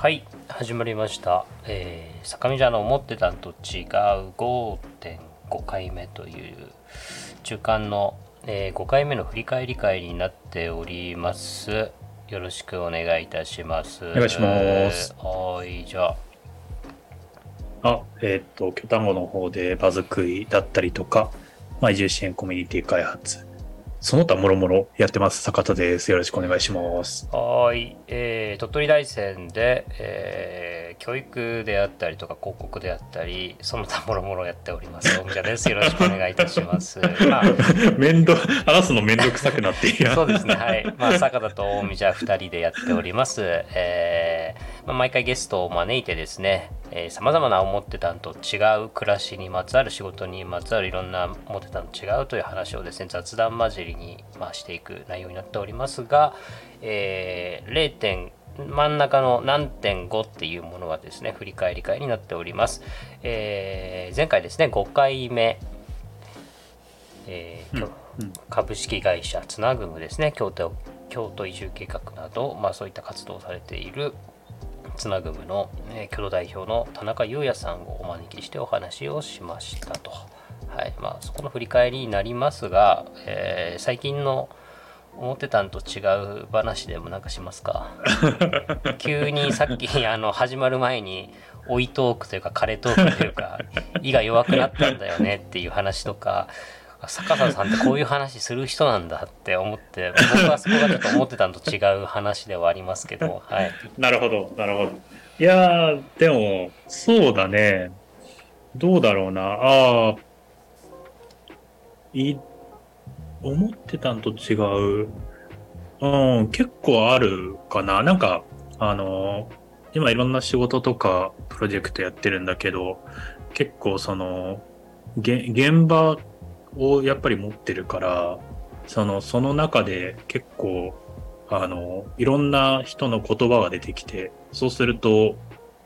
はい始まりました、えー、坂道の思ってたんと違う5.5回目という中間の、えー5回目の振り返り会になっております。よろしくお願いいたします。お願いします。はいじゃあ。あ、えーっと、巨単語の方で場作りだったりとか、まあ、移住支援コミュニティ開発、その他もろもろやってます。坂田です。よろしくお願いします。はーい、えー鳥取大山で、えー教育であったりとか広告であったりその他もろもろやっております大宮ですよろしくお願いいたします まあ面倒、話すの面倒くさくなっている。そうですね、はい。まあ、坂田と大見じゃ2人でやっております。えーまあ、毎回ゲストを招いてですね、さまざまな思ってたんと違う暮らしにまつわる仕事にまつわるいろんな思ってたんと違うという話をですね、雑談交じりに、まあ、していく内容になっておりますが、えー、0. 点真ん中の何点5っていうものはですね、振り返り会になっております。えー前回ですね、5回目、えーうん株式会社つなぐむですね京都京都移住計画など、まあ、そういった活動をされているつなぐむの、えー、共同代表の田中裕也さんをお招きしてお話をしましたと、はい。まあ、そこの振り返りになりますが、えー最近の思ってたんと違う話でもなんかしますか？急にさっきあの始まる前に追いトークというか枯れトークというか 胃が弱くなったんだよねっていう話とか坂田さんってこういう話する人なんだって思って 僕はそこがちょっと思ってたのと違う話ではありますけど、はい、なるほど、なるほど。いやー、でも、そうだね。どうだろうな。ああ、い、思ってたんと違う。うん、結構あるかな。なんか、あの、今いろんな仕事とかプロジェクトやってるんだけど、結構その、げ現場をやっぱり持ってるから、その、その中で結構、あの、いろんな人の言葉が出てきて、そうすると、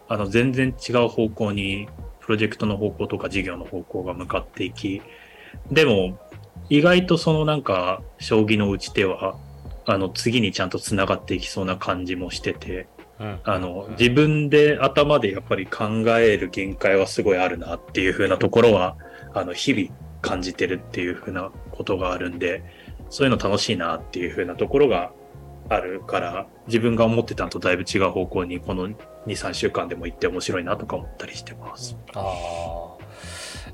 あの、全然違う方向に、プロジェクトの方向とか事業の方向が向かっていき、でも、意外とそのなんか、将棋の打ち手は、あの、次にちゃんと繋がっていきそうな感じもしてて、うん、あの、自分で頭でやっぱり考える限界はすごいあるなっていう風なところは、あの、日々感じてるっていう風なことがあるんで、そういうの楽しいなっていう風なところがあるから、自分が思ってたのとだいぶ違う方向にこの2、3週間でも行って面白いなとか思ったりしてます。ああ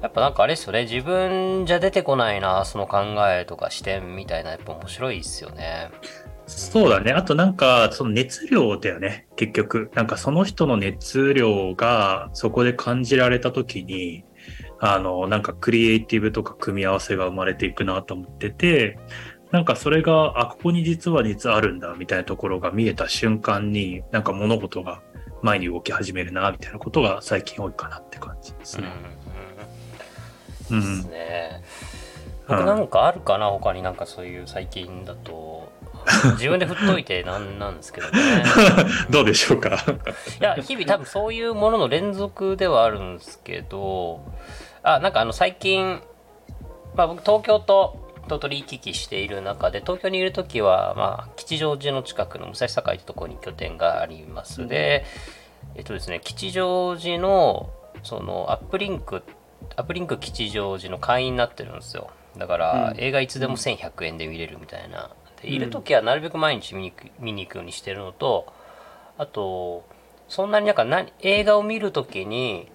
やっぱなんかあれですよね自分じゃ出てこないなその考えとか視点みたいなやっぱ面白いですよね。そうだね。あとなんか、その熱量だよね。結局。なんかその人の熱量がそこで感じられた時に、あの、なんかクリエイティブとか組み合わせが生まれていくなと思ってて、なんかそれが、あ、ここに実は熱あるんだ、みたいなところが見えた瞬間に、なんか物事が前に動き始めるな、みたいなことが最近多いかなって感じですうんね。う、うんん。ですね。うん僕なんかあるかな他になんかそういう最近だと自分で振っといてなんなんですけどね。どうでしょうか？いや日々多分そういうものの連続ではあるんですけどあなんかあの最近、まあ、僕東京と鳥取行き来している中で東京にいる時は、まあ、吉祥寺の近くの武蔵境ってところに拠点があります、でえっとですね吉祥寺のそのアップリンクアップリンク吉祥寺の会員になってるんですよ。だから、うん。映画いつでも1100円で見れるみたいな。でいる時はなるべく毎日見に行く見に行くようにしてるのとあとそんなになんか何映画を見るときに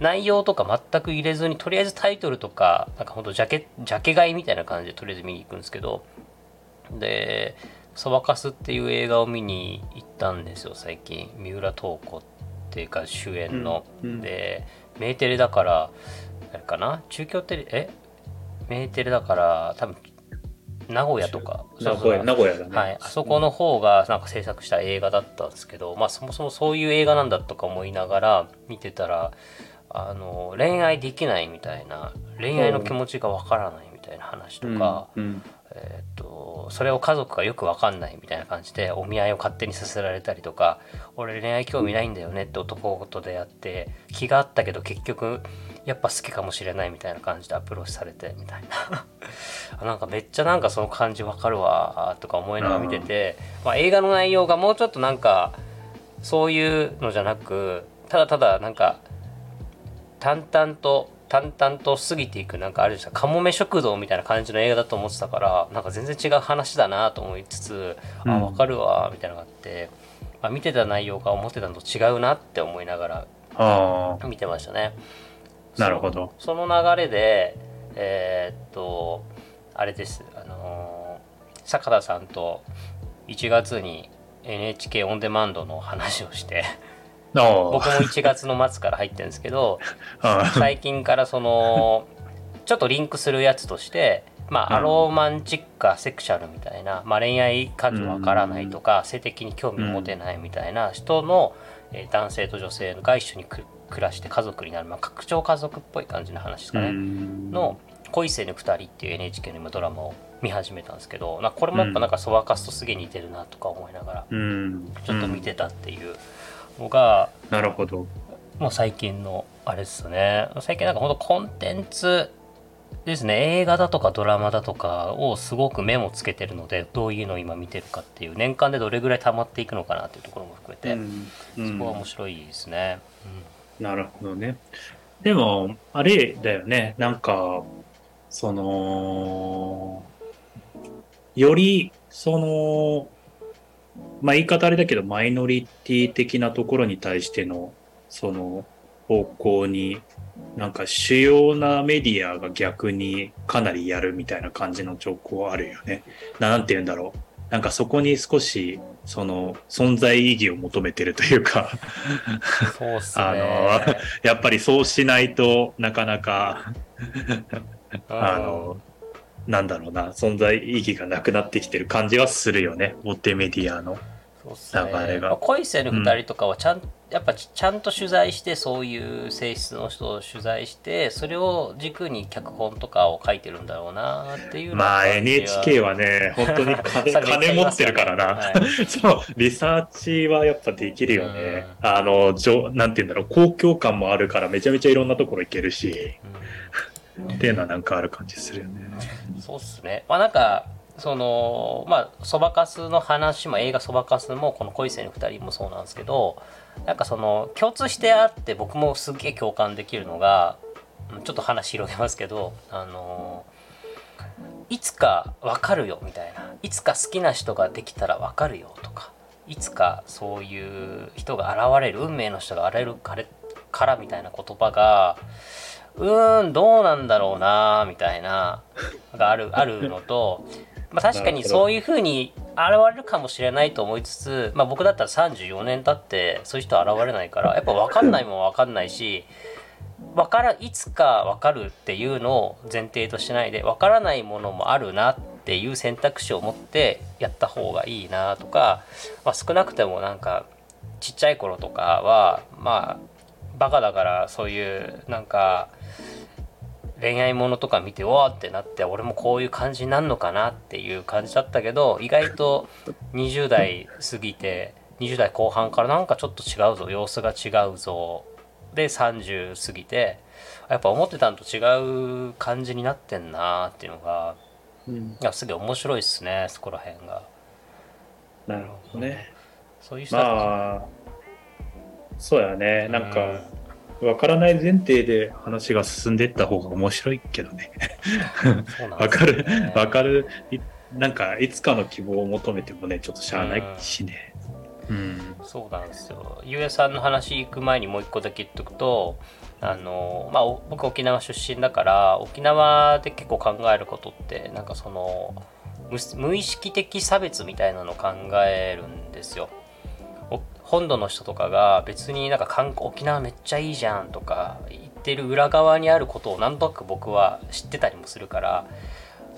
内容とか全く入れずにとりあえずタイトルとかなんかほんとジャケジャケ買いみたいな感じでとりあえず見に行くんですけどで「そばかす」っていう映画を見に行ったんですよ最近。三浦透子っていうか主演の、うんうん。でメーテレだからあれかな？中京テレえ？メーテレだから多分名古屋とか。名古屋、名古屋だね。はい、あそこの方がなんか制作した映画だったんですけど、まあそもそもそういう映画なんだとか思いながら見てたらあの恋愛できないみたいな恋愛の気持ちがわからないみたいな話とか、うんうん。えーっとそれを家族がよくわかんないみたいな感じでお見合いを勝手にさせられたりとか俺恋愛興味ないんだよねって男と出会って気があったけど結局やっぱ好きかもしれないみたいな感じでアプローチされてみたいな。あなんかめっちゃなんかその感じわかるわとか思いながら見てて、まあ、映画の内容がもうちょっとなんかそういうのじゃなくただただなんか淡々と淡々と過ぎていくなんかあれでしたかもめ食堂みたいな感じの映画だと思ってたからなんか全然違う話だなと思いつつ、うんあ分かるわみたいなのがあって、まあ、見てた内容が思ってたのと違うなって思いながら見てましたね。なるほど。その流れでえーっとあれですあのー坂田さんと1月に NHK オンデマンドの話をして僕も1月の末から入ってるんですけど あ最近からそのちょっとリンクするやつとしてまあ、うん。アローマンチックかセクシャルみたいな、まあ、恋愛数わからないとか、性的に興味を持てないみたいな人の、えー男性と女性が一緒にく暮らして家族になる、まあ、拡張家族っぽい感じの話ですかね、うん。の「恋せぬ二人」っていう NHK の今ドラマを見始めたんですけどなこれもやっぱなんかそばかすとすげえ似てるなとか思いながらうん。ちょっと見てたっていうのが、なるほど。もう最近のあれですね最近なんかほんとコンテンツですね映画だとかドラマだとかをすごくメモつけてるのでどういうのを今見てるかっていう年間でどれぐらい溜まっていくのかなっていうところも含めて、うんそこは面白いですね。なるほどね。でも、あれだよね。なんか、その、より、その、まあ言い方あれだけど、マイノリティ的なところに対しての、その、方向に、なんか主要なメディアが逆にかなりやるみたいな感じの兆候あるよね。なんて言うんだろう。なんかそこに少し、その、存在意義を求めてるというか、うんそうっすね。あのやっぱりそうしないとなかなか、あの、なんだろうな、存在意義がなくなってきてる感じはするよね、大手メディアの。流れが。まあ恋せる2人とかはちゃん、やっぱちちゃんと取材してそういう性質の人を取材してそれを軸に脚本とかを書いてるんだろうなっていうまあ NHK は。はね、本当に金 金持ってるからな。はい。そう、リサーチはやっぱできるよね。あの、じょなんて言うんだろう、公共感もあるからめちゃめちゃいろんなところ行けるし、っていうのはなんかある感じするよね。そうっすねまあなんかそのまあそばかすの話も映画そばかすもこの恋せぬ2人もそうなんですけどなんかその共通してあって僕もすっげえ共感できるのがちょっと話広げますけどあのいつか分かるよみたいないつか好きな人ができたら分かるよとかいつかそういう人が現れる運命の人が現れるからからみたいな言葉がうーんどうなんだろうなみたいながある あるのと、まあ、確かにそういうふうに現れるかもしれないと思いつつ、まあ、僕だったら34年経ってそういう人現れないからやっぱ分かんないもん分かんないし分からいつか分かるっていうのを前提としないで分からないものもあるなっていう選択肢を持ってやった方がいいなとか、まあ、少なくてもなんかちっちゃい頃とかはまあバカだからそういうなんか恋愛ものとか見ておーってなって俺もこういう感じになるのかなっていう感じだったけど意外と20代過ぎて20代後半からなんかちょっと違うぞ様子が違うぞで30過ぎてやっぱ思ってたのと違う感じになってんなっていうのがうん、いやすげえ面白いっすねそこら辺が。なるほどね。そういう人たち、まあ、そうやね。なんか、わからない前提で話が進んでいった方が面白いけどね。わかるわかる。いなんか、いつかの希望を求めてもね、ちょっとしゃあないしね。うん。そうなんですよ。ゆうやさんの話行く前にもう一個だけ言っとくと、あのまあお僕沖縄出身だから沖縄で結構考えることってなんかその無無意識的差別みたいなのを考えるんですよ。お本土の人とかが別になんか観光沖縄めっちゃいいじゃんとか言ってる裏側にあることをなんとなく僕は知ってたりもするから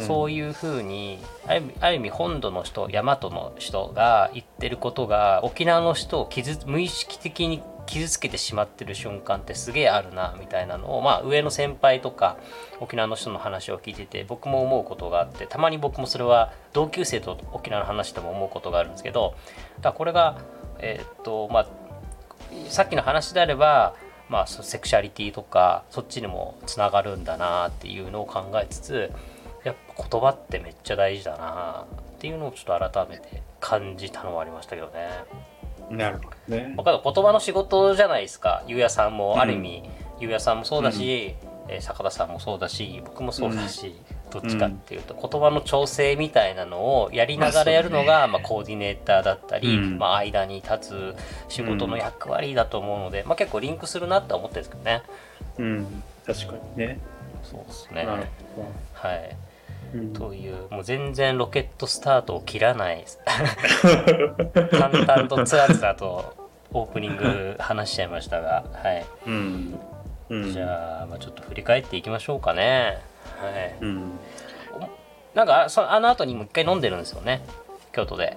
そういうふうにある意味ある意味本土の人大和の人が言ってることが沖縄の人を傷無意識的に傷つけてしまってる瞬間ってすげえあるなみたいなのを、まあ、上の先輩とか沖縄の人の話を聞いてて僕も思うことがあってたまに僕もそれは同級生と沖縄の話でも思うことがあるんですけどだからこれがえーっとまあさっきの話であればまあ、そセクシャリティとかそっちにもつながるんだなっていうのを考えつつやっぱ言葉ってめっちゃ大事だなっていうのをちょっと改めて感じたのはありましたけどね。なるほどね。わかる言葉の仕事じゃないですか。ゆうやさんもある意味、ゆうやさんもそうだし、えー坂田さんもそうだし僕もそうだし、どっちかっていうと、言葉の調整みたいなのをやりながらやるのが、まあコーディネーターだったり、うんまあ、間に立つ仕事の役割だと思うので、まあ、結構リンクするなって思ってるんですけどねうん、確かにね。そうですねはいど。うんというもう全然ロケットスタートを切らない淡々とつらつらとオープニング話しちゃいましたがはいうん。うん。じゃあ、まあ、ちょっと振り返っていきましょうかね。はい。うん。なんかあそのあの後にもう一回飲んでるんですよね。京都で。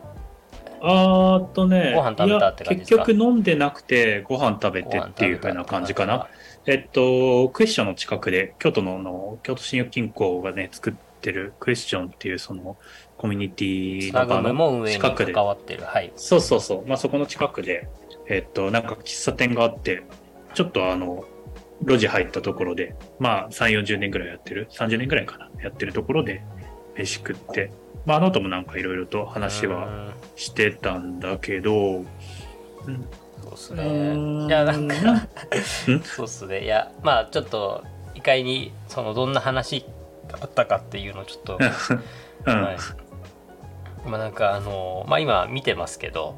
あーっとね、ご飯食べたって結局飲んでなくて、ご飯食べてっていう風な感じかな。えっと、クエスチョンの近くで、京都のあの京都信用金庫がね、作ってるクエスチョンっていうそのコミュニティスナグムも運営に近くで関わってる。はい。そうそうそう。まあ、そこの近くで、えっと、なんか喫茶店があって、ちょっとあの、路地入ったところで、まあ、3、40年ぐらいやってる、30年ぐらいかな、やってるところで、飯食って、まあ、あの後もなんかいろいろと話はうんしてたんだけど、うんそうっすうね。いや、なんか、ん？そうっすね。いや、まあちょっと、一回に、その、どんな話あったかっていうのをちょっと、うんはい。まあなんか、あの、まあ今見てますけど、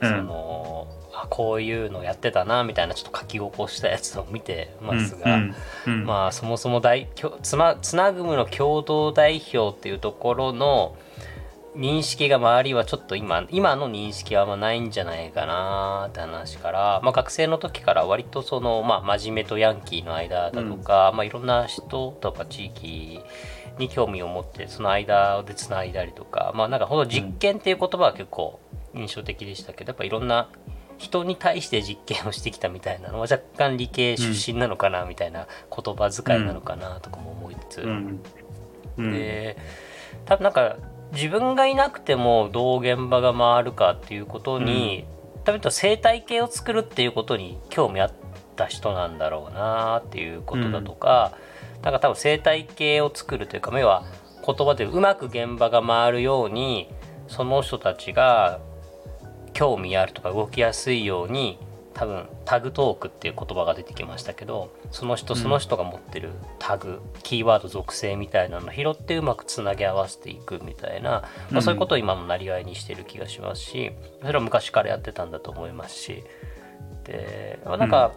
そうんの、あこういうのやってたなみたいなちょっと書き起こしたやつを見てますうが、んうん。まあそもそも大つまつなぐむの共同代表っていうところの認識が周りはちょっと今今の認識はあんまないんじゃないかなって話から、まあ、学生の時から割とその、まあ、真面目とヤンキーの間だとか、まあ、いろんな人とか地域に興味を持ってその間でつないだりとかまあなんかほんと実験っていう言葉は結構印象的でしたけどやっぱいろんな人に対して実験をしてきたみたいなのは若干理系出身なのかなみたいな言葉遣いなのかなとかも思いつつ、うん。うん。で多分なんか自分がいなくてもどう現場が回るかっていうことに、多分生態系を作るっていうことに興味あった人なんだろうなっていうことだとか、なんか多分生態系を作るというか要は言葉でうまく現場が回るようにその人たちが興味あるとか動きやすいように多分タグトークっていう言葉が出てきましたけどその人その人が持ってるタグ、キーワード属性みたいなのを拾ってうまくつなぎ合わせていくみたいな、まあ、そういうことを今のなりわいにしてる気がしますしそれは昔からやってたんだと思いますしでまあなんか、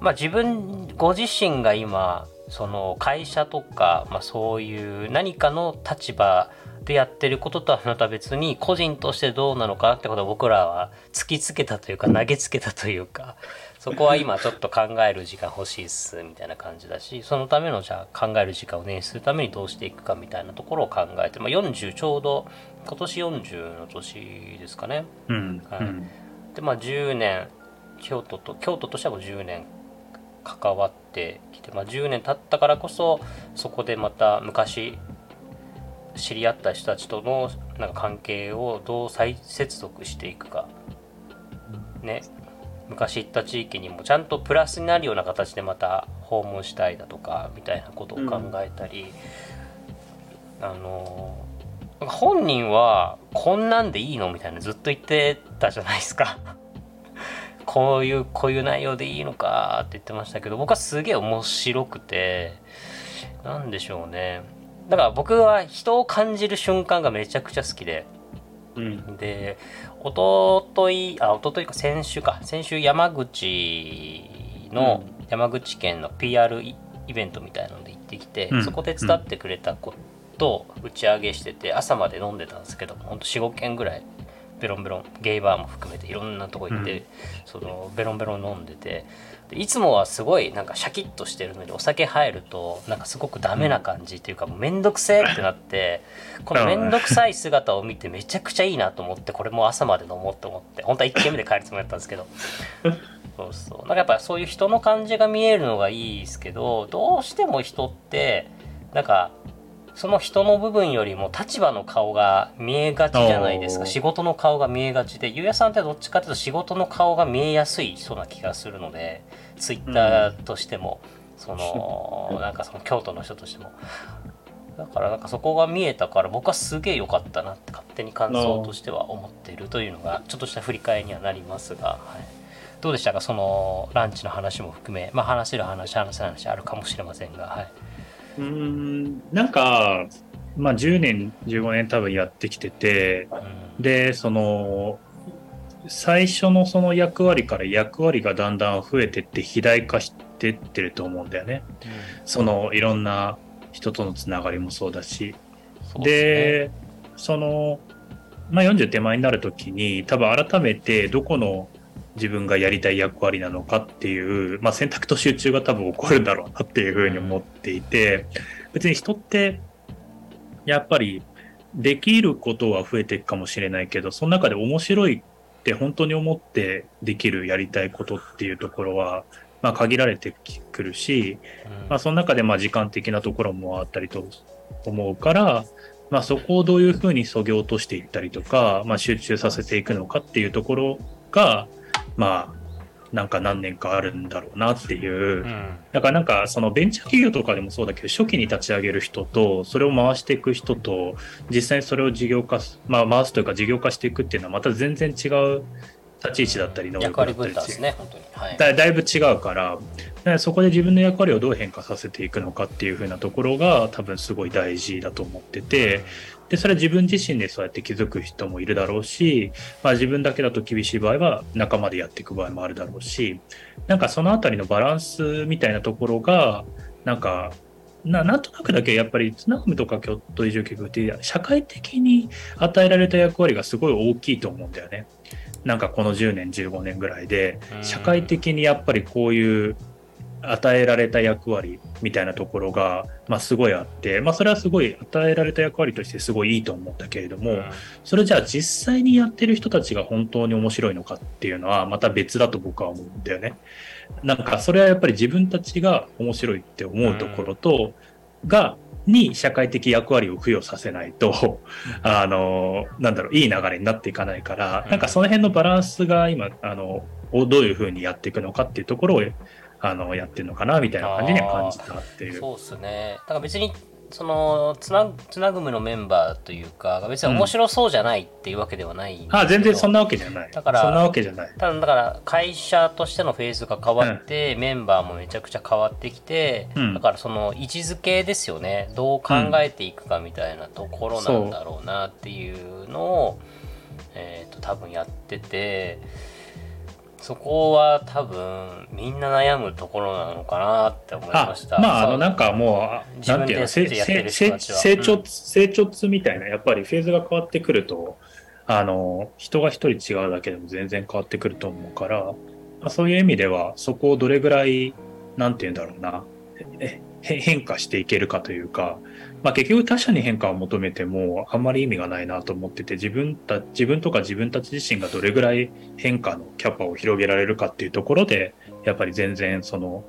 まあ自分ご自身が今その会社とか、まあ、そういう何かの立場でやってることとはまた別に個人としてどうなのかなってことを僕らは突きつけたというか投げつけたというかそこは今ちょっと考える時間欲しいっすみたいな感じだしそのためのじゃあ考える時間を捻出するためにどうしていくかみたいなところを考えて、まあ、40ちょうど今年40の年ですかね。うんでまあ10年京都と京都としてはもう10年関わってきて、まあ、10年経ったからこそそこでまた昔知り合った人たちとのなんか関係をどう再接続していくか。ね。昔行った地域にもちゃんとプラスになるような形でまた訪問したいだとかみたいなことを考えたり、あの本人はこんなんでいいのみたいなずっと言ってたじゃないですか。こういうこういう内容でいいのかって言ってましたけど僕はすげえ面白くてなんでしょうね。だから僕は人を感じる瞬間がめちゃくちゃ好きで。うん。で一昨日あ一昨日か先週か。先週山口の、山口県の PR イイベントみたいなので行ってきて、うん。そこで伝ってくれたことを打ち上げしてて朝まで飲んでたんですけどほんと45軒ぐらいベロンベロンゲイバーも含めていろんなとこ行って、うん。そのベロンベロン飲んでてでいつもはすごいなんかシャキッとしてるのにお酒入るとなんかすごくダメな感じっていうかもうめんどくせえってなって このめんどくさい姿を見てめちゃくちゃいいなと思ってこれもう朝まで飲もうと思って本当は1軒目で帰るつもりだったんですけど。そうそう。なんかやっぱそういう人の感じが見えるのがいいですけどどうしても人ってなんかその人の部分よりも立場の顔が見えがちじゃないですか。仕事の顔が見えがちでゆうやさんってどっちかっていうと仕事の顔が見えやすい人な気がするのでツイッターとしても、その なんかその京都の人としてもだからなんかそこが見えたから僕はすげえ良かったなって勝手に感想としては思っているというのがちょっとした振り返りにはなりますが、はい、どうでしたか？そのランチの話も含め、まあ、話せる話話せない話あるかもしれませんが。はい、うんなんか、まあ、10年15年多分やってきてて、うん、でその最初のその役割から役割がだんだん増えてって肥大化してってると思うんだよね。うん、そのいろんな人とのつながりもそうだし。で、ね、その、まあ、40手前になる時に多分改めてどこの自分がやりたい役割なのかっていう、まあ、選択と集中が多分起こるんだろうなっていうふうに思っていて、別に人ってやっぱりできることは増えていくかもしれないけど、その中で面白いって本当に思ってできるやりたいことっていうところは、まあ、限られてくるし、まあ、その中でまあ時間的なところもあったりと思うから、まあ、そこをどういうふうにそぎ落としていったりとか、まあ、集中させていくのかっていうところが、まあ、なんか何年かあるんだろうなっていう、うん、だからなんかそのベンチャー企業とかでもそうだけど初期に立ち上げる人とそれを回していく人と実際にそれを事業化まあ、回すというか事業化していくっていうのはまた全然違う立ち位置だったり能力だったりねはい、だだいぶ違うからからそこで自分の役割をどう変化させていくのかっていう風なところが多分すごい大事だと思っててでそれは自分自身でそうやって気づく人もいるだろうし、まあ、自分だけだと厳しい場合は仲間でやっていく場合もあるだろうしなんかその辺りのバランスみたいなところがなんかななんとなくだけやっぱりツナフムとか京都移住計画って社会的に与えられた役割がすごい大きいと思うんだよね。なんかこの10年15年ぐらいで社会的にやっぱりこういう与えられた役割みたいなところが、まあ、すごいあって、まあ、それはすごい与えられた役割としてすごいいいと思ったけれども、それじゃあ実際にやってる人たちが本当に面白いのかっていうのはまた別だと僕は思うんだよね。なんかそれはやっぱり自分たちが面白いって思うところと、がに社会的役割を付与させないと、あの、なんだろう、いい流れになっていかないから、なんかその辺のバランスが今、あの、どういうふうにやっていくのかっていうところを、あの、やってるのかな、みたいな感じには感じたっていう。そうですね。だから別にそのつなつなぐむのメンバーというか別に面白そうじゃないっていうわけではないん、うん、あ全然そんなわけじゃない。だからそんなわけじゃない。ただだから会社としてのフェーズが変わって、うん、メンバーもめちゃくちゃ変わってきて、うん、だからその位置づけですよね。どう考えていくかみたいなところなんだろうなっていうのを、えーと多分やってて。そこは多分みんな悩むところなのかなって思いました。まあ、あのなんかもう、なんていうの、成長、成長痛みたいな、やっぱりフェーズが変わってくると、あの、人が一人違うだけでも全然変わってくると思うから、まあ、そういう意味では、そこをどれぐらい、なんていうんだろうな、変化していけるかというか、まあ、結局他者に変化を求めてもあんまり意味がないなと思ってて自分た自分とか自分たち自身がどれぐらい変化のキャパを広げられるかっていうところでやっぱり全然その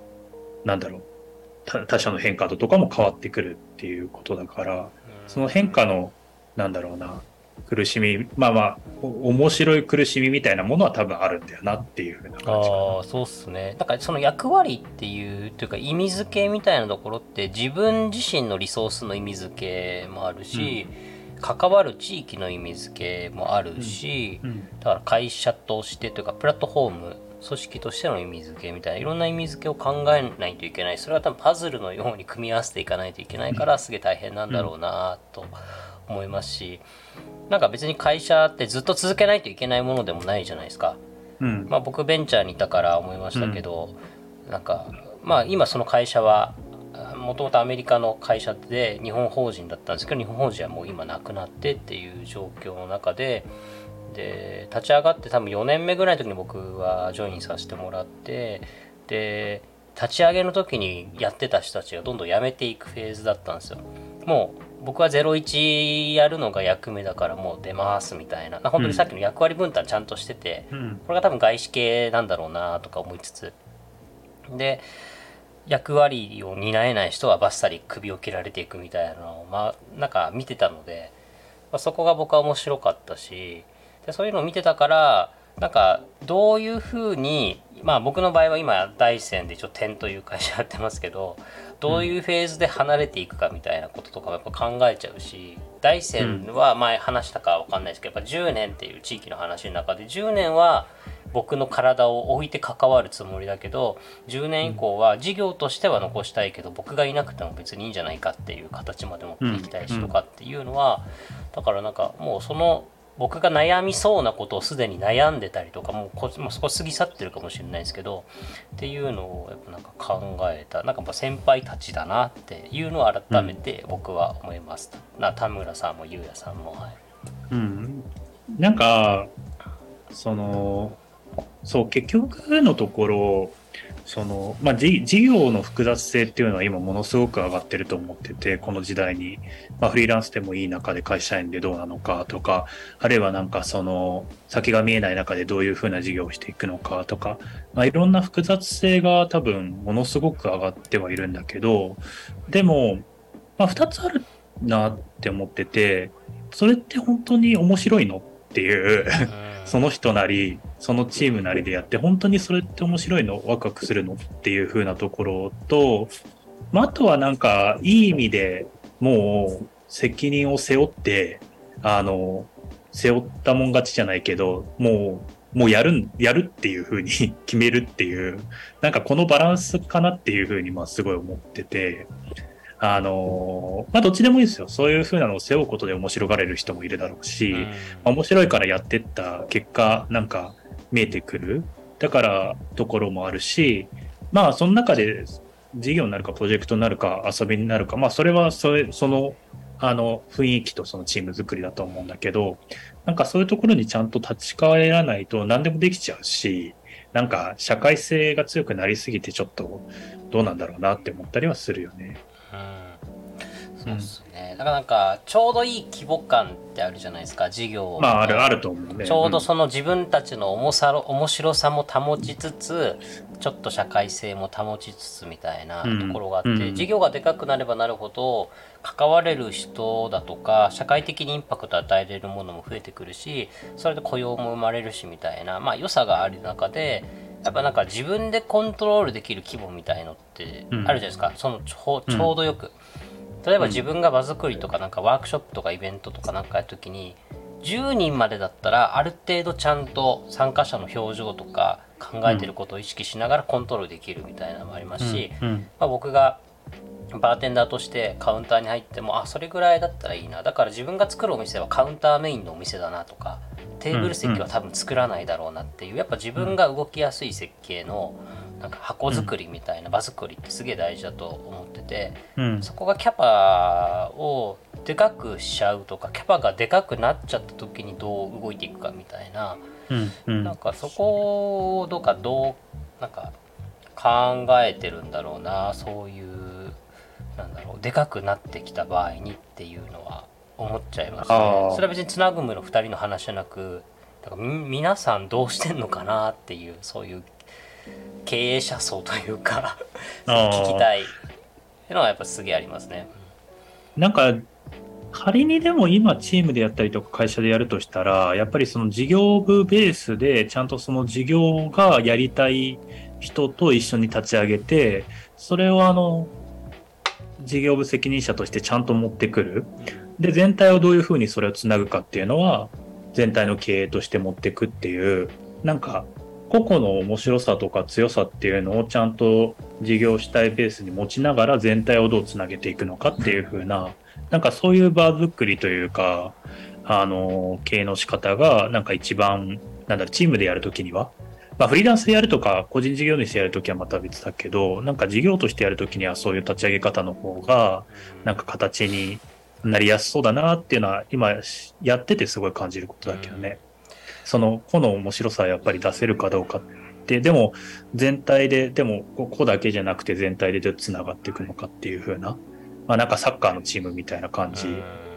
なんだろう他者の変化度とかも変わってくるっていうことだからその変化のなんだろうな苦しみまあまあ面白い苦しみみたいなものは多分あるんだよなっていうふうな感じああそうっすね。なんかその役割っていうというか意味付けみたいなところって自分自身のリソースの意味付けもあるし、うん、関わる地域の意味付けもあるし、うん。うん、だから会社としてというかプラットフォーム組織としての意味付けみたいないろんな意味付けを考えないといけない。それは多分パズルのように組み合わせていかないといけないからすげえ大変なんだろうなと思いますし。なんか別に会社ってずっと続けないといけないものでもないじゃないですか。うん、まあ僕ベンチャーにいたから思いましたけど、うん、なんかまあ今その会社はもともとアメリカの会社で日本法人だったんですけど日本法人はもう今なくなってっていう状況の中でで立ち上がって多分4年目ぐらいの時に僕はジョインさせてもらってで立ち上げの時にやってた人たちがどんどん辞めていくフェーズだったんですよ。もう僕は01やるのが役目だからもう出ますみたいな。本当にさっきの役割分担ちゃんとしてて、うん、これが多分外資系なんだろうなとか思いつつ。で役割を担えない人はバッサリ首を切られていくみたいなのをまあなんか見てたので、まあ、そこが僕は面白かったしでそういうのを見てたからなんかどういうふうにまあ僕の場合は今大山で一応点という会社やってますけどどういうフェーズで離れていくかみたいなこととかやっぱ考えちゃうし大山は前話したかわかんないですけど、やっぱ10年っていう地域の話の中で10年は僕の体を置いて関わるつもりだけど10年以降は事業としては残したいけど僕がいなくても別にいいんじゃないかっていう形まで持っていきたいしとかっていうのはだからなんかもうその僕が悩みそうなことをすでに悩んでたりとかもうこもうそこ過ぎ去ってるかもしれないですけどっていうのをやっぱなんか考えたなんかやっぱ先輩たちだなっていうのを改めて僕は思います、な田村さんもゆうやさんもはい。うん。なんか、その、そう、結局のところ、その、まあ、事業の複雑性っていうのは今ものすごく上がってると思ってて、この時代に、まあ、フリーランスでもいい中で会社員でどうなのかとか、あるいはなんかその、先が見えない中でどういうふうな事業をしていくのかとか、まあ、いろんな複雑性が多分ものすごく上がってはいるんだけど、でも、まあ、二つあるなって思ってて、それって本当に面白いのっていう、その人なり、そのチームなりでやって、本当にそれって面白いの？ワクワクするの？っていう風なところと、まあ、あとはなんか、いい意味でもう責任を背負って、あの、背負ったもん勝ちじゃないけど、もう、もうやる、やるっていう風に 決めるっていう、なんかこのバランスかなっていう風に、まあすごい思ってて、あのまあどっちでもいいですよ。そういう風なのを背負うことで面白がれる人もいるだろうし、面白いからやってった結果、なんか見えてくる。だからところもあるし、まあその中で事業になるかプロジェクトになるか遊びになるか、まあそれはそれ、その、あの雰囲気とそのチーム作りだと思うんだけど、なんかそういうところにちゃんと立ち返らないと何でもできちゃうし、なんか社会性が強くなりすぎてちょっとどうなんだろうなって思ったりはするよね。うん、そうっすね、だからなんかちょうどいい規模感ってあるじゃないですか事業。まああるあると思うね。ちょうどその自分たちの重さろ面白さも保ちつつちょっと社会性も保ちつつみたいなうん。ところがあって、うん。事業がでかくなればなるほど関われる人だとか社会的にインパクトを与えれるものも増えてくるしそれで雇用も生まれるしみたいなまあ良さがある中でやっぱなんか自分でコントロールできる規模みたいのってあるじゃないですか、そのちょうちょうどよく。例えば自分が場作りとかなんかワークショップとかイベントとかなんかやるときに10人までだったらある程度ちゃんと参加者の表情とか考えてることを意識しながらコントロールできるみたいなのもありますし、うん。うん。まあ、僕がバーテンダーとしてカウンターに入ってもあそれぐらいだったらいいな。だから自分が作るお店はカウンターメインのお店だなとかテーブル席は多分作らないだろうなっていうやっぱ自分が動きやすい設計のなんか箱作りみたいな場作りってすげえ大事だと思ってて。うん。そこがキャパをでかくしちゃうとかキャパがでかくなっちゃった時にどう動いていくかみたいな、うんうん。なんかそこをどうかどうなんか考えてるんだろうなそういうなんだろうでかくなってきた場合にっていうのは思っちゃいますあね。ーそれは別につなぐむの2人の話じゃなくだからみ皆さんどうしてんのかなっていうそういう経営者層というか聞きたいっていうのはやっぱすげえありますね。なんか、仮にでも今チームでやったりとか会社でやるとしたら、やっぱりその事業部ベースでちゃんとその事業がやりたい人と一緒に立ち上げて、それをあの、事業部責任者としてちゃんと持ってくる。で、全体をどういうふうにそれをつなぐかっていうのは、全体の経営として持ってくっていう、なんか、個々の面白さとか強さっていうのをちゃんと事業主体ベースに持ちながら全体をどうつなげていくのかっていう風な、なんかそういう場作りというか、あの、経営の仕方が、なんか一番、なんだ、チームでやるときには、まあフリーランスでやるとか、個人事業主でやるときはまた別だけど、なんか事業としてやるときにはそういう立ち上げ方の方が、なんか形になりやすそうだなっていうのは、今やっててすごい感じることだけどね。その個の面白さをやっぱり出せるかどうかって、でも全体で、でもこ個だけじゃなくて全体でどう繋がっていくのかっていう風な、まあなんかサッカーのチームみたいな感じ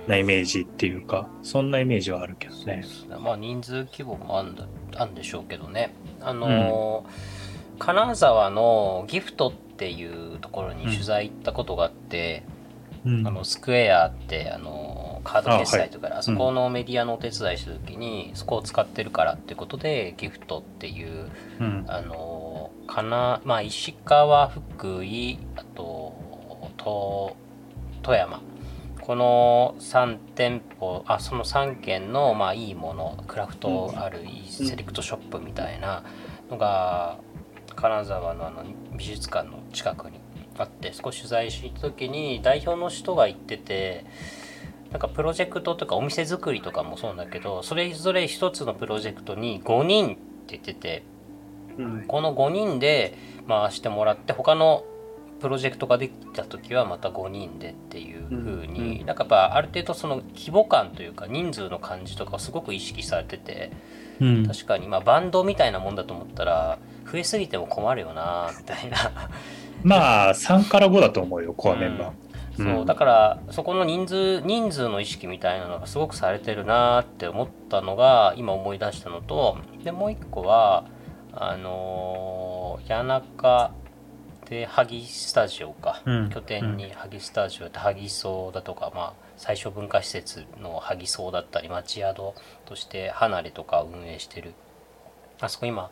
なイメージっていうか、そんなイメージはあるけどね。まあ人数規模もあんだあんでしょうけどね。あのー金沢のギフトっていうところに取材行ったことがあって、うん。あのスクエアってあのカード決済とかであ,、はい。そこのメディアのお手伝いした時に、そこを使ってるからってことでギフトっていううん。あのかなまあ石川福井あとと富山この3店舗あその3軒のまあいいものクラフトあるいいセレクトショップみたいなのが金沢のあの美術館の近くにあって少し取材した時に代表の人が行っててなんかプロジェクトとかお店作りとかもそうだけどそれぞれ一つのプロジェクトに5人って言っててこの5人で回してもらって他のプロジェクトができた時はまた5人でっていう風に、なんかやっぱある程度その規模感というか人数の感じとかをすごく意識されてて、うん。確かにまあバンドみたいなもんだと思ったら増えすぎても困るよなみたいな。まあ、3から5だと思うよ、コアメンバー。そううん。だからそこの人数人数の意識みたいなのがすごくされてるなって思ったのが今思い出したのとでもう一個はあのー谷中で萩スタジオか、うん。拠点に萩スタジオって萩荘だとか、まあ、最初文化施設の萩荘だったり町宿として離れとかを運営してる。あそこ今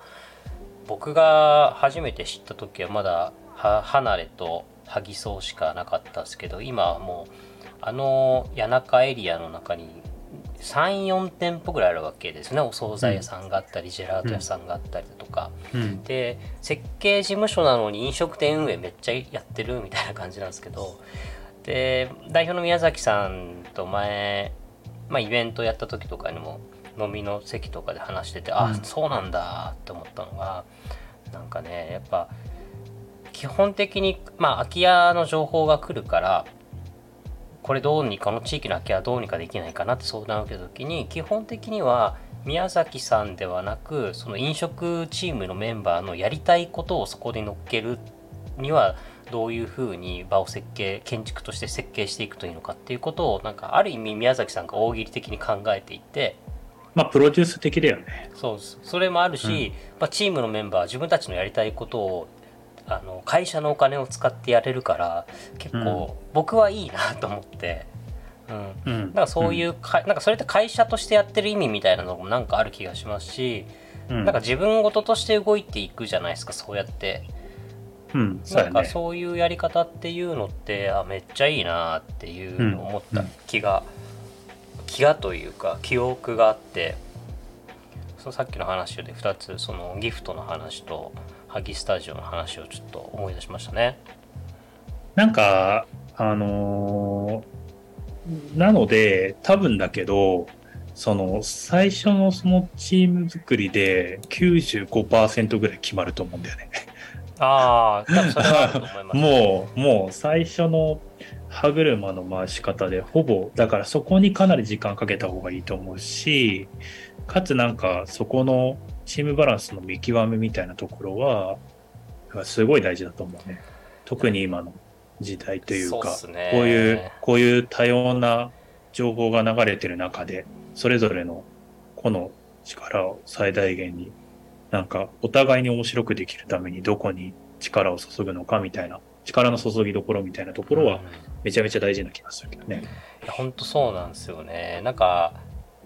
僕が初めて知った時はまだは離れと萩荘しかなかったんですけど今はもうあの谷中エリアの中に34店舗ぐらいあるわけですね。お惣菜屋さんがあったり、ジェラート屋さんがあったりだとか、うん。で設計事務所なのに飲食店運営めっちゃやってるみたいな感じなんですけど。で代表の宮崎さんと前、まあ、イベントやった時とかにも飲みの席とかで話してて、あうん。そうなんだって思ったのがなんかねやっぱ基本的にまあ空き家の情報が来るからこれどうにかこの地域の空き家はどうにかできないかなって相談を受けた時に基本的には宮崎さんではなくその飲食チームのメンバーのやりたいことをそこに乗っけるにはどういうふうに場を設計建築として設計していくといいのかっていうことをなんかある意味宮崎さんが大喜利的に考えていて。まあ、プロデュース的だよね。そうです。それもあるし、まあ、チームのメンバーは自分たちのやりたいことをあの会社のお金を使ってやれるから結構僕はいいなと思って、うん、うん。だからそういうか、なんかそれって会社としてやってる意味みたいなのもなんかある気がしますし、うん、なんか自分事として動いていくじゃないですかそうやって、うん、そうなんか。そういうやり方っていうのってあめっちゃいいなっていうのを思った気が、気がというか記憶があって。そのさっきの話で2つそのギフトの話とハギスタジオの話をちょっと思い出しましたね。なんか、あのーなので、多分だけど、その、最初のそのチーム作りで95%ぐらい決まると思うんだよね。ああ多分それはあると思います。もう、もう最初の歯車の回し方で、ほぼ、だからそこにかなり時間かけた方がいいと思うし、かつなんかそこのチームバランスの見極めみたいなところは、すごい大事だと思うね。特に今の時代というか、そうねこういう、こういう多様な情報が流れてる中で、それぞれの個の力を最大限に、なんかお互いに面白くできるためにどこに力を注ぐのかみたいな、力の注ぎどころみたいなところはうんめちゃめちゃ大事な気がするけどね。本当そうなんですよねなんか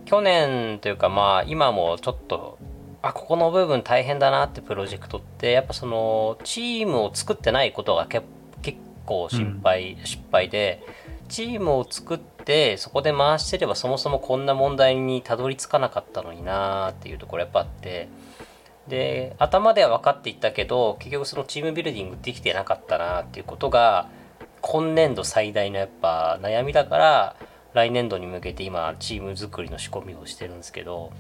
去年というかまあ今もちょっとあここの部分大変だなってプロジェクトってやっぱそのチームを作ってないことがけ結構心配、失敗でチームを作ってそこで回してればそもそもこんな問題にたどり着かなかったのになーっていうところやっぱあってで頭では分かっていったけど結局そのチームビルディングできてなかったなっていうことが今年度最大のやっぱ悩みだから来年度に向けて今チーム作りの仕込みをしてるんですけど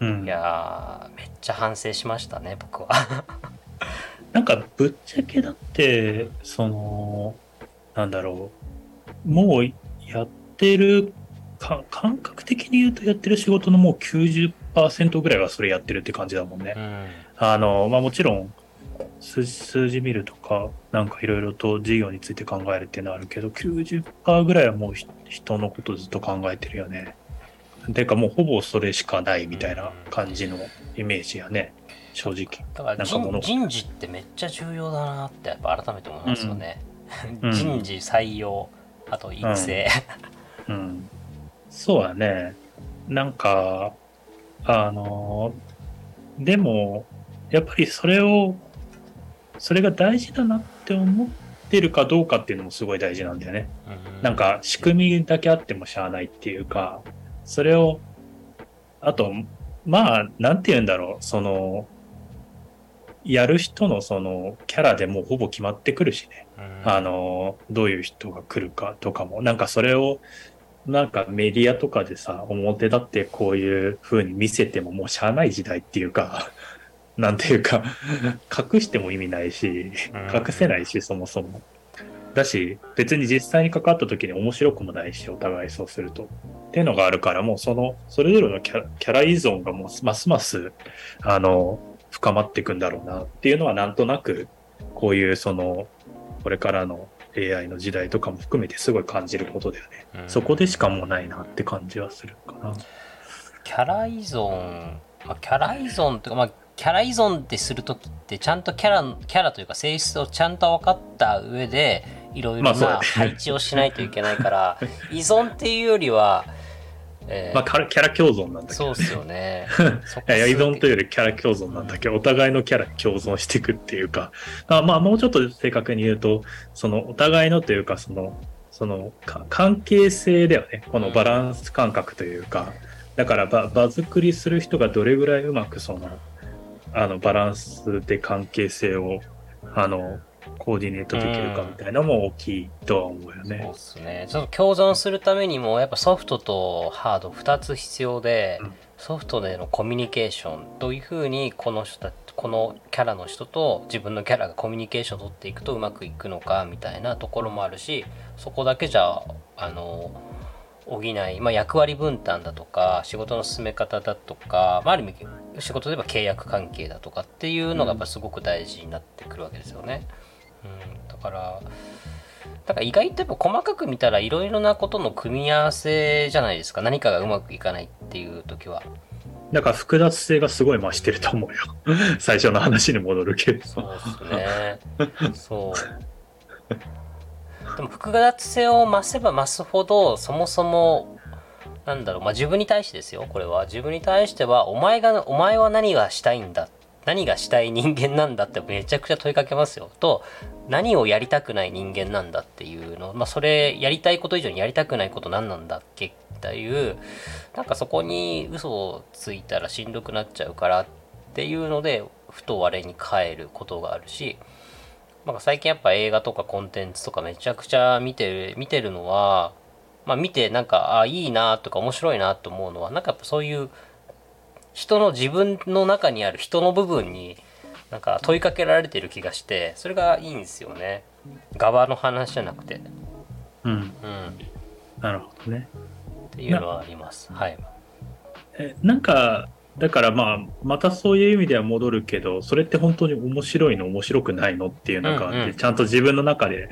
うんい。やーめっちゃ反省しましたね僕は なんかぶっちゃけだって、その、なんだろう、もうやってるか、感覚的に言うとやってる仕事のもう90%ぐらいはそれやってるって感じだもんね。うんあの、まあもちろん、数字数字見るとか、なんかいろいろと事業について考えるっていうのはあるけど、90%ぐらいはもうひ人のことずっと考えてるよね。てかもうほぼそれしかないみたいな感じのイメージやね、正直。だからなんか物人人事ってめっちゃ重要だなってやっぱ改めて思いますよね、うん人事採用あと育成、うん。そうだね。なんか、あの、でも、やっぱりそれを、それが大事だなって思っってるかどうかっていうのもすごい大事なんだよね。うんなんか仕組みだけあってもしゃあないっていうか、それを、あと、まあ、なんて言うんだろう、その、やる人のそのキャラでもうほぼ決まってくるしね。うんあの、どういう人が来るかとかも、なんかそれを、なんかメディアとかでさ、表立ってこういう風に見せてももうしゃあない時代っていうか、なんていうか、隠しても意味ないし、うん隠せないし、そもそも。だし、別に実際に関わった時に面白くもないし、お互いそうすると。っていうのがあるから、もうその、それぞれのキャラキャラ依存がもうますます、あの、深まっていくんだろうなっていうのはなんとなく、こういうその、これからの AI の時代とかも含めてすごい感じることだよね。うんそこでしかもうないなって感じはするかな。キャラ依存、まあ、キャラ依存というか、まあ、キャラ依存ってするときってちゃんとキャラキャラというか性質をちゃんと分かった上でいろいろな配置をしないといけないから、依存っていうよりは、えーまあ、キャラ共存なんだけど、ね。そうっすよね。いや依存といううよりキャラ共存なんだけど、お互いのキャラ共存していくっていうか、あまあもうちょっと正確に言うと、そのお互いのというか、その、そのか関係性だよね。このバランス感覚というか、だから場場作りする人がどれぐらいうまくその、あのバランスで関係性を、あの、コーディネートできるかみたいなのも大きいとは思うよそうねっ。すね。ちょっと共存するためにもやっぱソフトとハード2つ必要で、うんソフトでのコミュニケーションどういうふうにこの人たこのキャラの人と自分のキャラがコミュニケーションを取っていくとうまくいくのかみたいなところもあるしそこだけじゃあの補い、まあ、役割分担だとか仕事の進め方だとか、まあ、ある意味仕事で言えば契約関係だとかっていうのがやっぱすごく大事になってくるわけですよね。うん、だからだから意外とやっぱ細かく見たらいろいろなことの組み合わせじゃないですか何かがうまくいかないっていう時はだから複雑性がすごい増してると思うよ。最初の話に戻るけど。そうですねそう でも複雑性を増せば増すほどそもそもなんだろうまあ自分に対してですよこれは。自分に対してはお前がお前は何がしたいんだ何がしたい人間なんだってめちゃくちゃ問いかけますよ。と何をやりたくない人間なんだっていうの。まあそれやりたいこと以上にやりたくないこと何なんだっけっていうなんかそこに嘘をついたらしんどくなっちゃうからっていうのでふと我に返ることがあるしなんか最近やっぱ映画とかコンテンツとかめちゃくちゃ見てる見てるのはまあ見てなんかあいいなとか面白いなと思うのはなんかやっぱそういう人の自分の中にある人の部分になんか問いかけられてる気がしてそれがいいんですよね。側の話じゃなくて。うん。うん。なるほどね。っていうのはあります。はい。えなんか、だからまあ、またそういう意味では戻るけど、それって本当に面白いの面白くないのっていうのがあって、うんうん。ちゃんと自分の中で、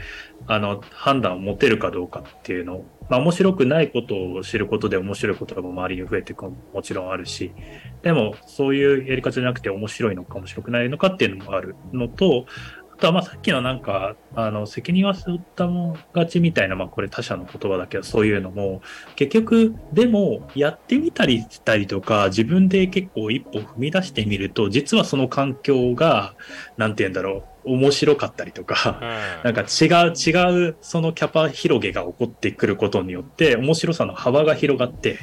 あの、判断を持てるかどうかっていうの。まあ面白くないことを知ることで面白いことが周りに増えていくのももちろんあるし、でもそういうやり方じゃなくて面白いのか面白くないのかっていうのもあるのと、あとはまあさっきのなんか、あの、責任は背負ったもがちみたいな、まあこれ他者の言葉だけど、そういうのも、結局、でも、やってみたりしたりとか、自分で結構一歩踏み出してみると、実はその環境が、なんて言うんだろう、面白かったりとか、なんか違う、違う、そのキャパ広げが起こってくることによって、面白さの幅が広がって、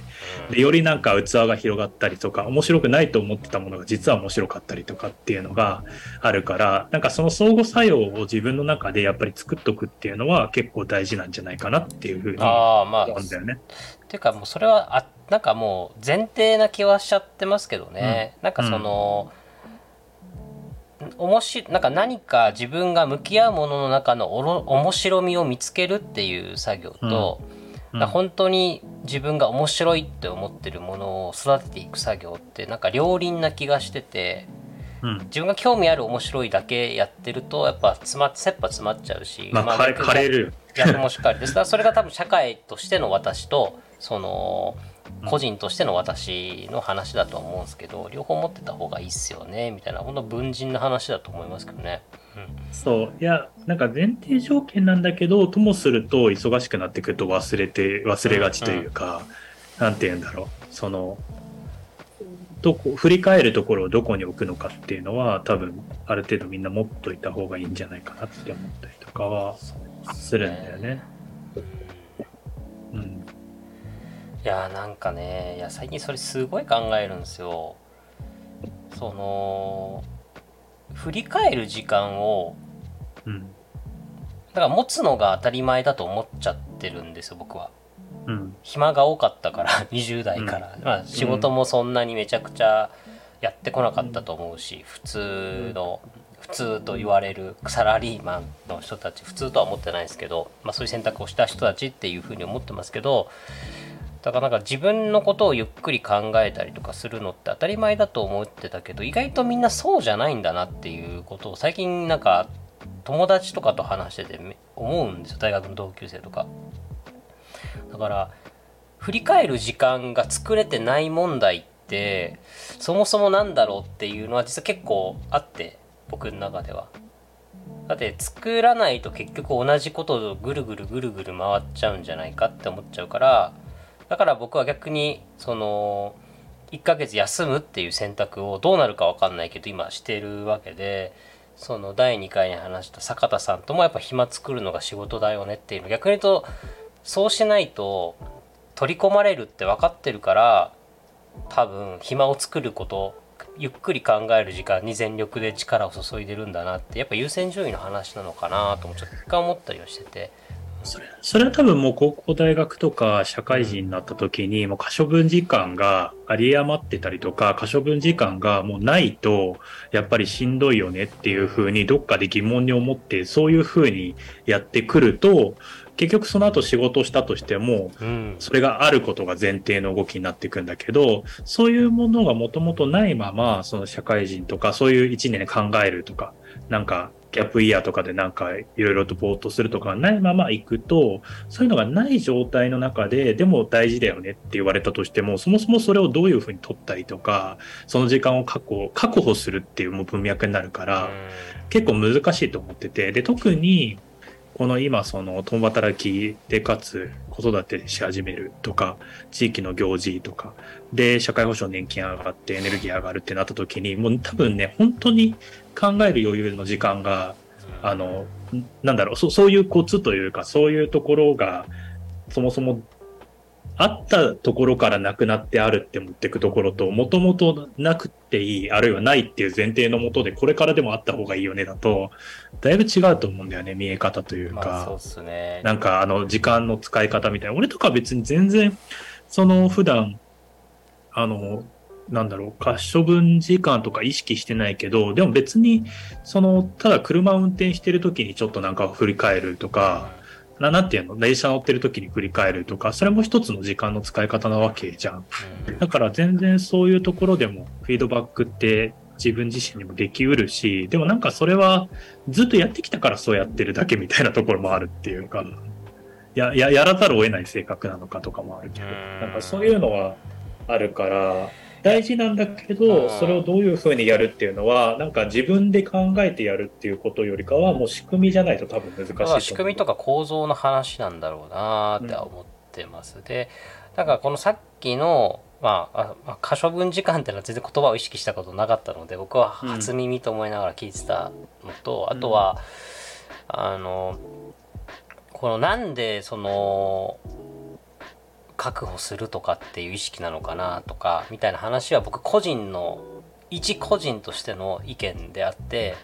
でよりなんか器が広がったりとか、面白くないと思ってたものが実は面白かったりとかっていうのがあるから、なんかその相互作用を自分の中でやっぱり作っとくっていうのは結構大事なんじゃないかなっていうふうに思うんだよね。っていうかもうそれはあなんかもう前提な気はしちゃってますけどね、なんかその、おもしなんか何か自分が向き合うものの中のおろ面白みを見つけるっていう作業と、うんなんか本当に自分が面白いって思ってるものを育てていく作業ってなんか両輪な気がしててうん。自分が興味ある面白いだけやってるとやっぱ詰ま切羽詰まっちゃうし、まあ、かれ逆枯れるよ。逆もしっかりですだからそれが多分社会としての私とその個人としての私の話だとは思うんですけど両方持ってた方がいいっすよねみたいな本当文人の話だと思いますけどね。そう。いや、なんか前提条件なんだけど、ともすると忙しくなってくると忘れて、忘れがちというか、なんて言うんだろう。その、どこ、振り返るところをどこに置くのかっていうのは、多分、ある程度みんな持っといた方がいいんじゃないかなって思ったりとか。かはするんだよね。うん。いやーなんかねいや最近それすごい考えるんですよその振り返る時間をうん。だから持つのが当たり前だと思っちゃってるんですよ僕はうん。暇が多かったから 20代から、まあ仕事もそんなにめちゃくちゃやってこなかったと思うし普通の普通と言われるサラリーマンの人たち普通とは思ってないですけど、まあ、そういう選択をした人たちっていうふうに思ってますけどだからなんか自分のことをゆっくり考えたりとかするのって当たり前だと思ってたけど意外とみんなそうじゃないんだなっていうことを最近なんか友達とかと話してて思うんですよ大学の同級生とか。だから振り返る時間が作れてない問題ってそもそもなんだろうっていうのは実は結構あって僕の中では。だって作らないと結局同じことをぐるぐるぐるぐる回っちゃうんじゃないかって思っちゃうからだから僕は逆にその1ヶ月休むっていう選択をどうなるか分かんないけど今してるわけでその第2回に話した坂田さんともやっぱ暇作るのが仕事だよねっていうの逆に言うとそうしないと取り込まれるって分かってるから多分暇を作ることゆっくり考える時間に全力で力を注いでるんだなってやっぱ優先順位の話なのかなともちょっと一回思ったりはしてて。それそれは多分もう高校大学とか社会人になった時にもう可処分時間が有り余ってたりとか可処分時間がもうないとやっぱりしんどいよねっていうふうにどっかで疑問に思ってそういうふうにやってくると結局その後仕事をしたとしてもうん。それがあることが前提の動きになっていくんだけど、そういうものがもともとないまま、その社会人とか、そういう一年考えるとか、なんか、ギャップイヤーとかでなんかいろいろとぼーっとするとかがないまま行くと、そういうのがない状態の中で、でも大事だよねって言われたとしても、そもそもそれをどういうふうに取ったりとか、その時間を確保、確保するっていうもう文脈になるから、結構難しいと思ってて、で、特に、この今、その、共働きで、かつ、子育てし始めるとか、地域の行事とか、で、社会保障年金上がって、エネルギー上がるってなった時に、もう多分ね、本当に考える余裕の時間が、あの、なんだろう、そそういうコツというか、そういうところが、そもそも、あったところからなくなってあるって持っていくところと、もともとなくていい、あるいはないっていう前提のもとで、これからでもあった方がいいよねだと、だいぶ違うと思うんだよね、見え方というか。まあそうっすねなんかあの時間の使い方みたいな。俺とか別に全然、その普段、あの、なんだろう、可処分時間とか意識してないけど、でも別に、その、ただ車を運転してる時にちょっとなんか振り返るとか、ななんていうの、電車乗ってる時に振り返るとか、それも一つの時間の使い方なわけじゃん。うん。だから全然そういうところでもフィードバックって自分自身にもできうるし、でもなんかそれはずっとやってきたからそうやってるだけみたいなところもあるっていうか、や、や、やらざるを得ない性格なのかとかもあるけど、うん。なんかそういうのはあるから、大事なんだけうん。ど、それをどういうふうにやるっていうのは、なんか自分で考えてやるっていうことよりかは、もう仕組みじゃないと多分難しいと仕組みとか構造の話なんだろうなーって思ってます、でなんかこのさっきのまあ、あまあ可処分時間っていうのは全然言葉を意識したことなかったので僕は初耳と思いながら聞いてたのと、あとは、あのこのなんでその確保するとかっていう意識なのかなとかみたいな話は僕個人の一個人としての意見であって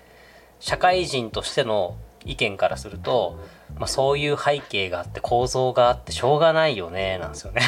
社会人としての意見からすると、まあ、そういう背景があって構造があってしょうがないよねなんですよね。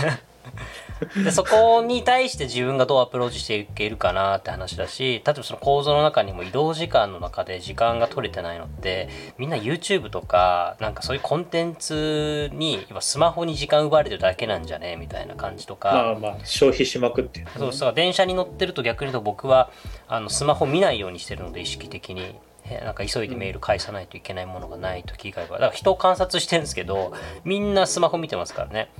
でそこに対して自分がどうアプローチしていけるかなって話だし例えばその構造の中にも移動時間の中で時間が取れてないのってみんな YouTube とかなんかそういうコンテンツに今スマホに時間奪われてるだけなんじゃね？みたいな感じとか。まあまあ、消費しまくってる、そうそう。電車に乗ってると逆に言うと僕はあのスマホ見ないようにしてるので意識的に。へなんか急いでメール返さないといけないものがない時以外は。だから人を観察してるんですけどみんなスマホ見てますからね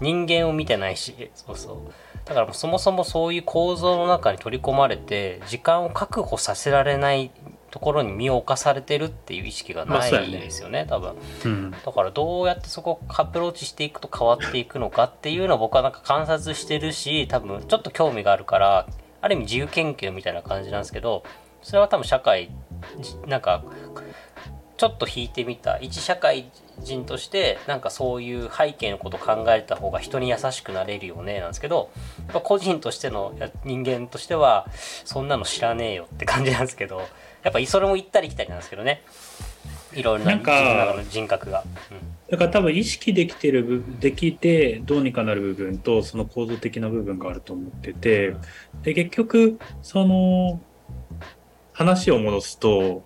人間を見てないし。そうそう。だからそもそもそういう構造の中に取り込まれて時間を確保させられないところに身を置かされてるっていう意識がないまあそうやね。ですよね多分。うん。だからどうやってそこをアプローチしていくと変わっていくのかっていうのを僕はなんか観察してるし多分ちょっと興味があるからある意味自由研究みたいな感じなんですけどそれは多分社会じなんかちょっと引いてみた。一社会人としてなんかそういう背景のこと考えた方が人に優しくなれるよねなんですけどやっぱ個人としての人間としてはそんなの知らねえよって感じなんですけどやっぱそれも行ったり来たりなんですけどねいろんか自分の中の人格が。だから多分意識できてる部できてどうにかなる部分とその構造的な部分があると思っててで結局その話を戻すと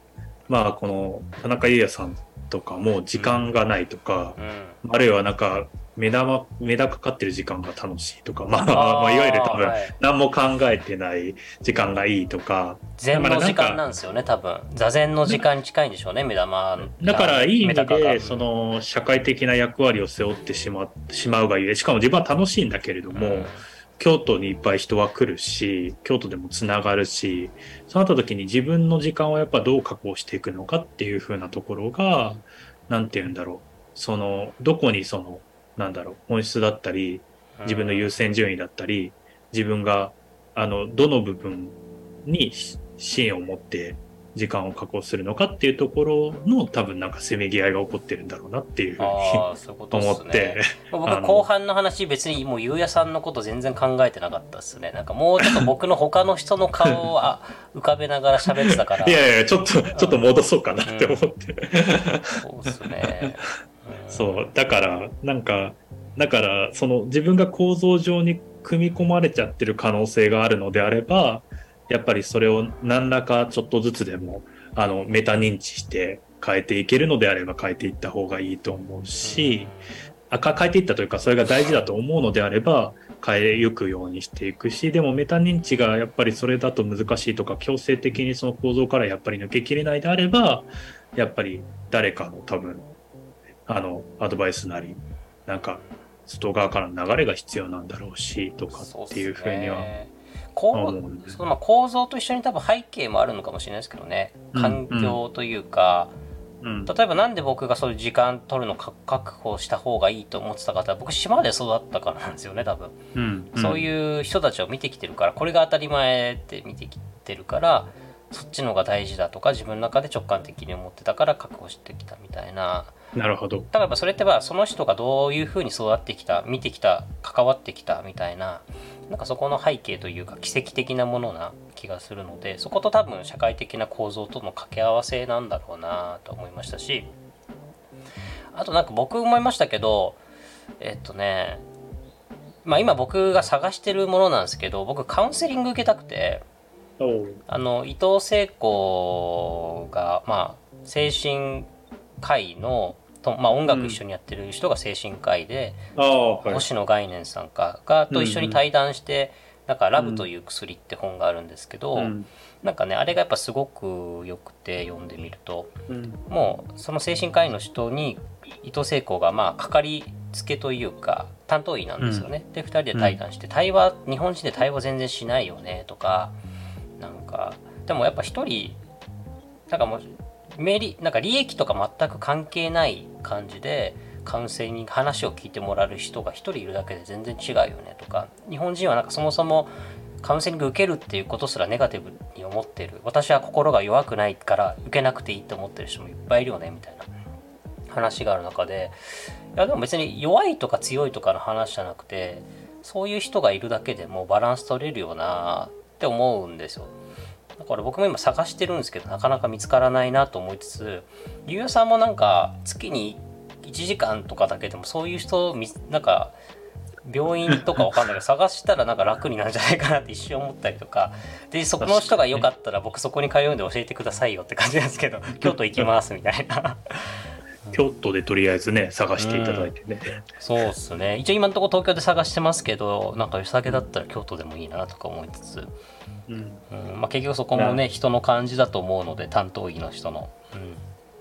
まあこの田中裕也さんとかも時間がないとか、うん。うんあるいはなんか目玉目玉かかってる時間が楽しいとかまあまあいわゆる多分はい。何も考えてない時間がいいとか。禅の時間なんですよね多分。座禅の時間に近いんでしょうね目玉だからいい意味でその社会的な役割を背負ってしましまうがゆえしかも自分は楽しいんだけれども、うん京都にいっぱい人は来るし京都でもつながるしそうなった時に自分の時間をやっぱどう確保していくのかっていう風なところがなんて言うんだろう。そのどこにそのなんだろう本質だったり自分の優先順位だったり自分があのどの部分に支援を持って時間を確保するのかっていうところの多分なんかせめぎ合いが起こってるんだろうなっていうふうに思って。僕後半の話別にもうゆうやさんのこと全然考えてなかったっすね。なんかもうちょっと僕の他の人の顔をあ浮かべながら喋ってたから。いやいやちょっとちょっと戻そうかなって思って、そうっすね、うん。そうだからなんかだからその自分が構造上に組み込まれちゃってる可能性があるのであればやっぱりそれを何らかちょっとずつでもあのメタ認知して変えていけるのであれば変えていった方がいいと思うし、あか変えていったというかそれが大事だと思うのであれば変えゆくようにしていくしでもメタ認知がやっぱりそれだと難しいとか強制的にその構造からやっぱり抜けきれないであればやっぱり誰かの多分あのアドバイスなりなんか外側からの流れが必要なんだろうしとかっていうふうにはこ思うんでうそのまあ構造と一緒に多分背景もあるのかもしれないですけどね。環境というか、うん。例えばなんで僕がそういう時間取るのか確保した方がいいと思ってた方は僕島で育ったからなんですよね多分、うん。そういう人たちを見てきてるからこれが当たり前って見てきてるからそっちの方が大事だとか自分の中で直感的に思ってたから確保してきたみたいななるほど。だからやっぱそれってばその人がどういうふうに育ってきた見てきた関わってきたみたいななんかそこの背景というか奇跡的なものな気がするのでそこと多分社会的な構造との掛け合わせなんだろうなと思いましたしあとなんか僕思いましたけどえっとねまあ今僕が探してるものなんですけど僕カウンセリング受けたくてあの伊藤聖子がまあ精神科医のと、まあ、音楽一緒にやってる人が精神科医で、ああはい。星野概念さんかがと一緒に対談して「なんかラブという薬」って本があるんですけど、うん。なんかねあれがやっぱすごくよくて読んでみると。うん。もうその精神科医の人に伊藤聖子がまあかかりつけというか担当医なんですよね。で2人で対談して対話日本人で対話全然しないよねとかなんかでもやっぱ一人なんかもうメリなんか利益とか全く関係ない感じでカウンセリング話を聞いてもらえる人が一人いるだけで全然違うよねとか。日本人はなんかそもそもカウンセリング受けるっていうことすらネガティブに思ってる。私は心が弱くないから受けなくていいと思ってる人もいっぱいいるよねみたいな話がある中で。いやでも別に弱いとか強いとかの話じゃなくてそういう人がいるだけでもバランス取れるよなって思うんですよ。だから僕も今探してるんですけどなかなか見つからないなと思いつつゆうやさんもなんか月に1時間とかだけでもそういう人みなんか病院とかわかんないけど探したらなんか楽になるんじゃないかなって一瞬思ったりとかでそこの人がよかったら僕そこに通うんで教えてくださいよって感じなんですけど京都行きますみたいな。京都でとりあえずね探していただいてね、そうっすね。一応今のところ東京で探してますけどなんか良さげだったら京都でもいいなとか思いつつ、うん。うん。まあ、結局そこもね人の感じだと思うので担当医の人の、うん、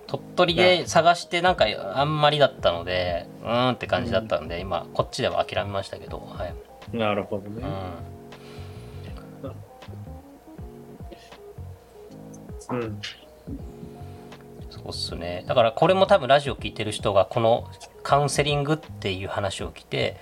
鳥取で探してなんかあんまりだったのでうーんって感じだったんで、今こっちでは諦めましたけどはい、なるほどね。うん、うんそうっすねだからこれも多分ラジオ聞いてる人がこのカウンセリングっていう話を聞いて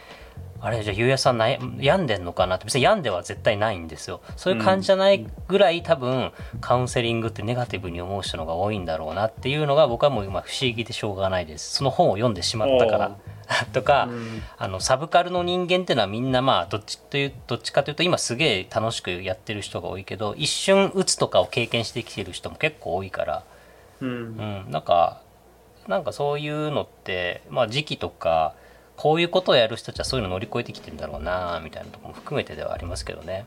あれじゃあゆうやさん悩んでんのかなって別に病んでは絶対ないんですよ。そういう感じじゃないぐらい多分カウンセリングってネガティブに思う人の方が多いんだろうなっていうのが僕はもう今不思議でしょうがないです。その本を読んでしまったから。とか、うん。あのサブカルの人間っていうのはみんなまあどっちというどっちかというと今すげえ楽しくやってる人が多いけど一瞬鬱とかを経験してきてる人も結構多いから、うんうん、なんかなんかそういうのってまあ時期とかこういうことをやる人たちはそういうの乗り越えてきてんだろうなみたいなところも含めてではありますけどね。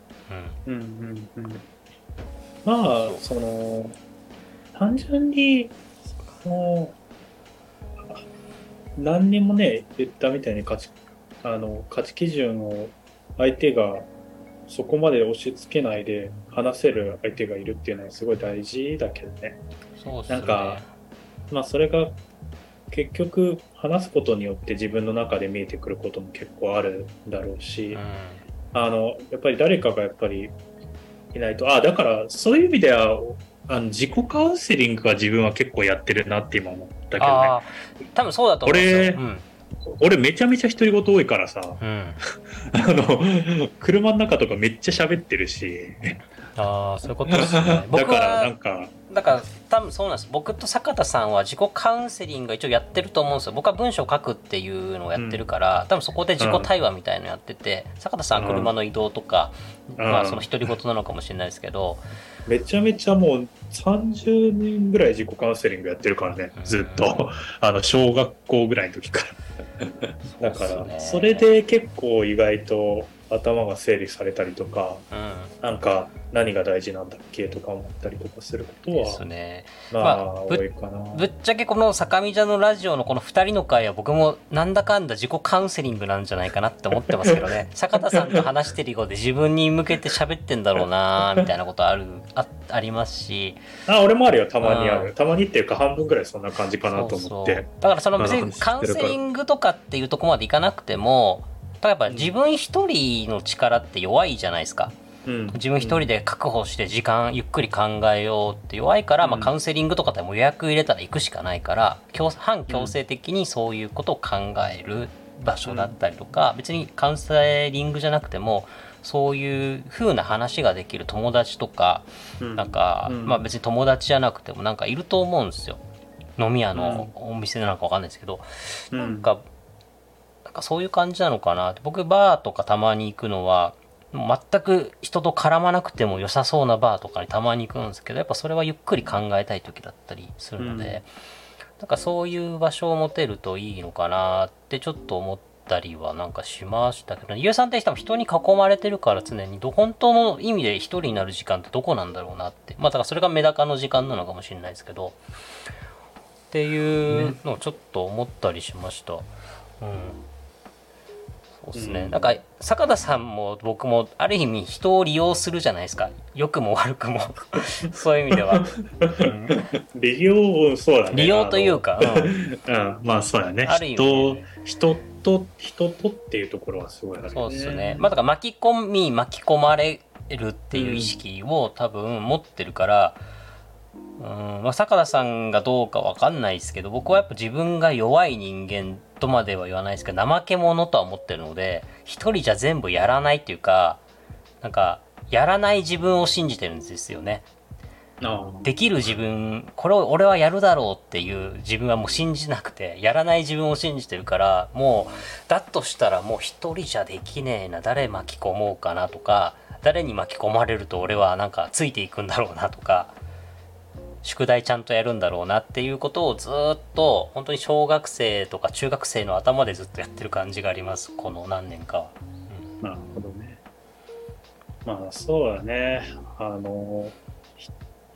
うんうんうんうんまあその単純にその何にもね言ったみたいに価値あの価値基準を相手がそこまで押し付けないで話せる相手がいるっていうのはすごい大事だけどね。ね。なんかまあそれが結局話すことによって自分の中で見えてくることも結構あるんだろうし、うん。あのやっぱり誰かがやっぱりいないとあだからそういう意味ではあの自己カウンセリングが自分は結構やってるなって今思ったけどね。ああ多分そうだと思うんですよ。うん。俺めちゃめちゃ独り言多いからさうん、あの車の中とかめっちゃ喋ってるしああそういうことですね。だ僕からなはんか。だから多分そうなんです。僕と坂田さんは自己カウンセリングが一応やってると思うんですよ。僕は文章を書くっていうのをやってるから、多分そこで自己対話みたいのやってて、坂田さんは車の移動とか、うん。まあその独り言なのかもしれないですけど、めちゃめちゃもう30年ぐらい自己カウンセリングやってるからねずっと。あの小学校ぐらいの時から。だからそれで結構意外と頭が整理されたりとかうなんか何が大事なんだっけとか思ったりとかすることん、ではすね。まあまあぶ多いかな。ぶっちゃけこの坂見座のラジオのこの2人の会は僕もなんだかんだ自己カウンセリングなんじゃないかなって思ってますけどね。坂田さんと話してるようで自分に向けて喋ってんだろうなみたいなことあるあありますし。あ俺もあるよ。たまにあうるたまにっていうか半分ぐらいそんな感じかなと思って。だからその別にカウンセリングとかっていうとこまでいかなくてもやっぱ自分一人の力って弱いじゃないですか。うん。自分一人で確保して時間ゆっくり考えようって弱いから、まあ、うんカウンセリングとかってもう予約入れたら行くしかないから強反強制的にそういうことを考える場所だったりとか、別にカウンセリングじゃなくてもそういう風な話ができる友達とかうん。なんか、うん。まあ別に友達じゃなくてもなんかいると思うんですよ。飲み屋のお店なのかわかんないですけど、うん。なんかかそういう感じなのかなって。僕バーとかたまに行くのは全く人と絡まなくても良さそうなバーとかにたまに行くんですけどやっぱそれはゆっくり考えたい時だったりするので、なんかそういう場所を持てるといいのかなってちょっと思ったりはなんかしましたけど、ゆうさんって多分人に囲まれてるから常にど本当の意味で一人になる時間ってどこなんだろうなって。まあだからそれがメダカの時間なのかもしれないですけど。っていうのをちょっと思ったりしました。うんそうですね、うん。なんか坂田さんも僕もある意味人を利用するじゃないですか。良くも悪くも。そういう意味では、うん。利用そうだね。利用というか、うん。うん。まあそうだね。ある意味人ね人と人とっていうところはすごいあるよね。そうですね。まあだから巻き込み巻き込まれるっていう意識を多分持ってるから、うん。まあ、坂田さんがどうかわかんないですけど僕はやっぱ自分が弱い人間とまでは言わないですけど怠け者とは思ってるので一人じゃ全部やらないっていうかなんかやらない自分を信じてるんですよね。あできる自分これを俺はやるだろうっていう自分はもう信じなくてやらない自分を信じてるからもうだとしたらもう一人じゃできねえな誰巻き込もうかなとか誰に巻き込まれると俺はなんかついていくんだろうなとか宿題ちゃんとやるんだろうなっていうことをずっと本当に小学生とか中学生の頭でずっとやってる感じがあります。この何年かは。なるほどね。まあそうだね。あのひ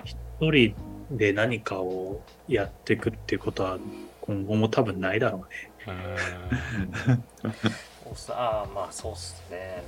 一人で何かをやっていくっていうことは今後も多分ないだろうね。うーん。そうっすああまあそうっすね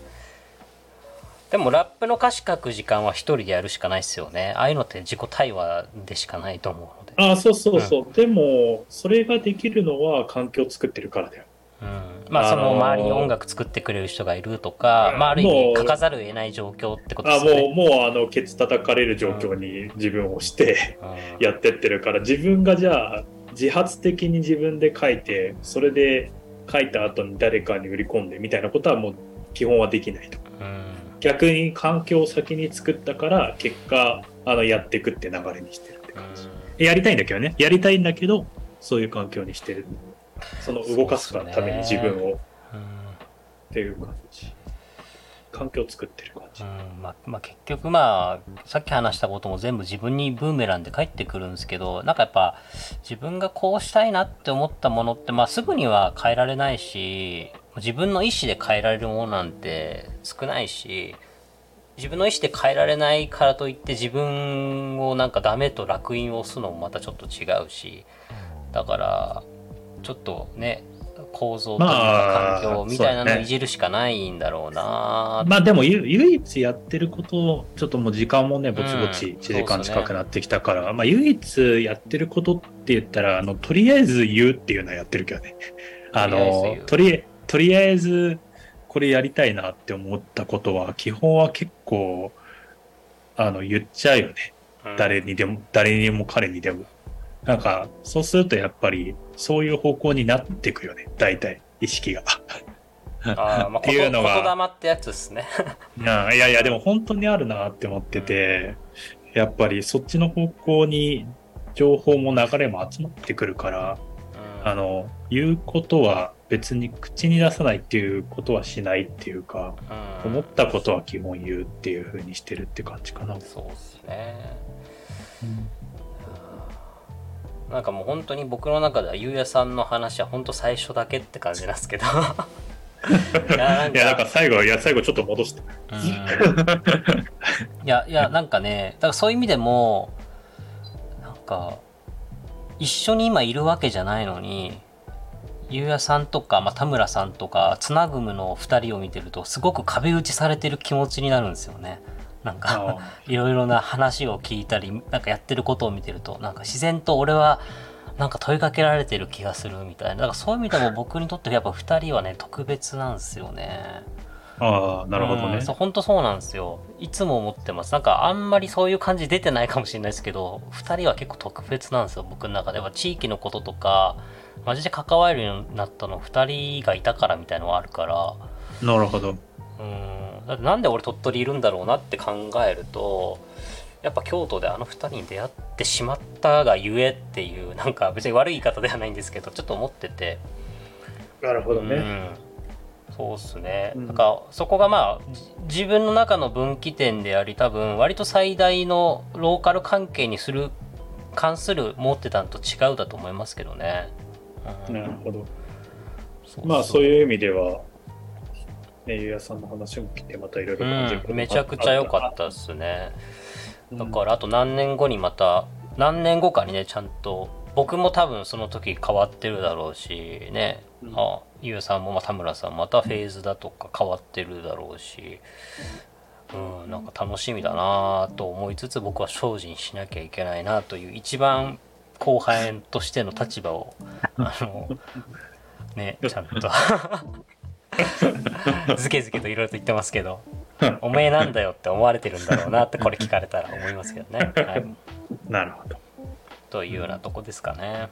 でもラップの歌詞書く時間は一人でやるしかないっすよね。ああいうのって自己対話でしかないと思うので、ああそうそうそう、でもそれができるのは環境を作ってるからだよ。うん、まあその周りに音楽作ってくれる人がいるとか、まあある意味書かざるを得ない状況ってことであすよねもうもうあのケツ叩かれる状況に自分をしてうん。やってってるから自分がじゃあ自発的に自分で書いてそれで書いた後に誰かに売り込んでみたいなことはもう基本はできないと。うん逆に環境を先に作ったから結果あのやっていくって流れにしてるって感じ。やりたいんだけどね。やりたいんだけど、そういう環境にしてる。その動かすために自分をうんっていう感じ。環境を作ってる感じ。うんまあまあ、結局まあさっき話したことも全部自分にブーメランで返ってくるんですけどなんかやっぱ自分がこうしたいなって思ったものって、まあ、すぐには変えられないし自分の意思で変えられるものなんて少ないし自分の意思で変えられないからといって自分をなんかダメと烙印を押すのもまたちょっと違うしだからちょっとね構造というまかあ環境みたいなのをいじるしかないんだろうなまあでもゆ唯一やってることをちょっともう時間もねぼちぼちうん1時間近くなってきたから、まあ唯一やってることって言ったらあのとりあえず言うっていうのはやってるけどね。あのととりとりあえずこれやりたいなって思ったことは基本は結構あの言っちゃうよね。誰にでも誰にも彼にでも。なんかそうするとやっぱりそういう方向になっていくよね。大体意識が。あー まあ、っていうのが。言霊ってやつですね。い やいやいや、でも本当にあるなって思ってて、やっぱりそっちの方向に情報も流れも集まってくるから、あの、言うことは別に口に出さないっていうことはしないっていうか、うん、思ったことは基本言うっていう風にしてるって感じかな。そうですね。なんかもう本当に僕の中ではゆうやさんの話は本当最初だけって感じなんですけど。いやなんから最後、いや、最後ちょっと戻して。うんいやいやなんかねだからそういう意味でもなんか一緒に今いるわけじゃないのにゆうやさんとか、まあ、田村さんとかつなぐむの2人を見てるとすごく壁打ちされてる気持ちになるんですよね。なんか いろいろな話を聞いたりなんかやってることを見てるとなんか自然と俺はなんか問いかけられてる気がするみたいなだからそういう意味でも僕にとってやっぱ2人はね特別なんですよね。ああ、なるほどね。うん。そう本当そうなんですよ。いつも思ってます。なんかあんまりそういう感じ出てないかもしれないですけど2人は結構特別なんですよ僕の中で。は地域のこととかマジで関わるようになったの2人がいたからみたいのはあるから。なるほど。うん。だってなんで俺鳥取いるんだろうなって考えるとやっぱ京都であの2人に出会ってしまったがゆえっていうなんか別に悪い言い方ではないんですけどちょっと思ってて。なるほどね。うん、そうっすね、うん。なんかそこがまあじ自分の中の分岐点であり多分割と最大のローカル関係にする関する持ってたのと違うだと思いますけどね、うん。なるほど。そうまあそういう意味では、ね、ゆうやさんの話も聞いてまたいろいろめちゃくちゃ良かったですね。うん。だからあと何年後にまた何年後かにねちゃんと僕も多分その時変わってるだろうしね、うんあゆうさんもまあ田村さんもまたフェーズだとか変わってるだろうしうんなんか楽しみだなと思いつつ僕は精進しなきゃいけないなという一番後輩としての立場を あのねちゃんとずけずけといろいろと言ってますけどおめえなんだよって思われてるんだろうなってこれ聞かれたら思いますけどね。はい、なるほど。というようなとこですかね。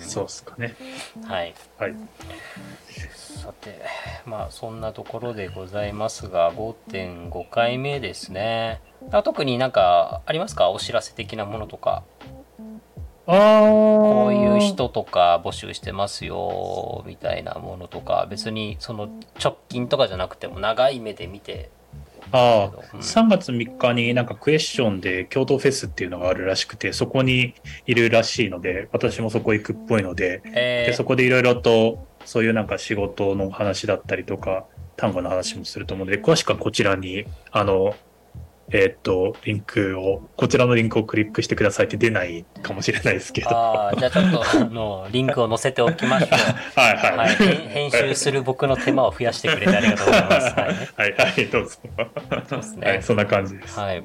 うんそうっすかね。はい、はい。さてまあそんなところでございますが5.5回目ですね。あ特になんかありますか？お知らせ的なものとか。こういう人とか募集してますよみたいなものとか別にその直近とかじゃなくても長い目で見てああ、うん3月3日になんかクエスチョンで京都フェスっていうのがあるらしくて、そこにいるらしいので、私もそこ行くっぽいので、えー。でそこでいろいろとそういうなんか仕事の話だったりとか、単語の話もすると思うので、詳しくはこちらに、あの、えーっと、リンクを、こちらのリンクをクリックしてくださいって出ないかもしれないですけど。はあーじゃあちょっとあのリンクを載せておきましょう。いはい。はい、編編集する僕の手間を増やしてくれてありがとうございます。はい、はいはい、どうぞ。そうですねはい、そんな感じです。はい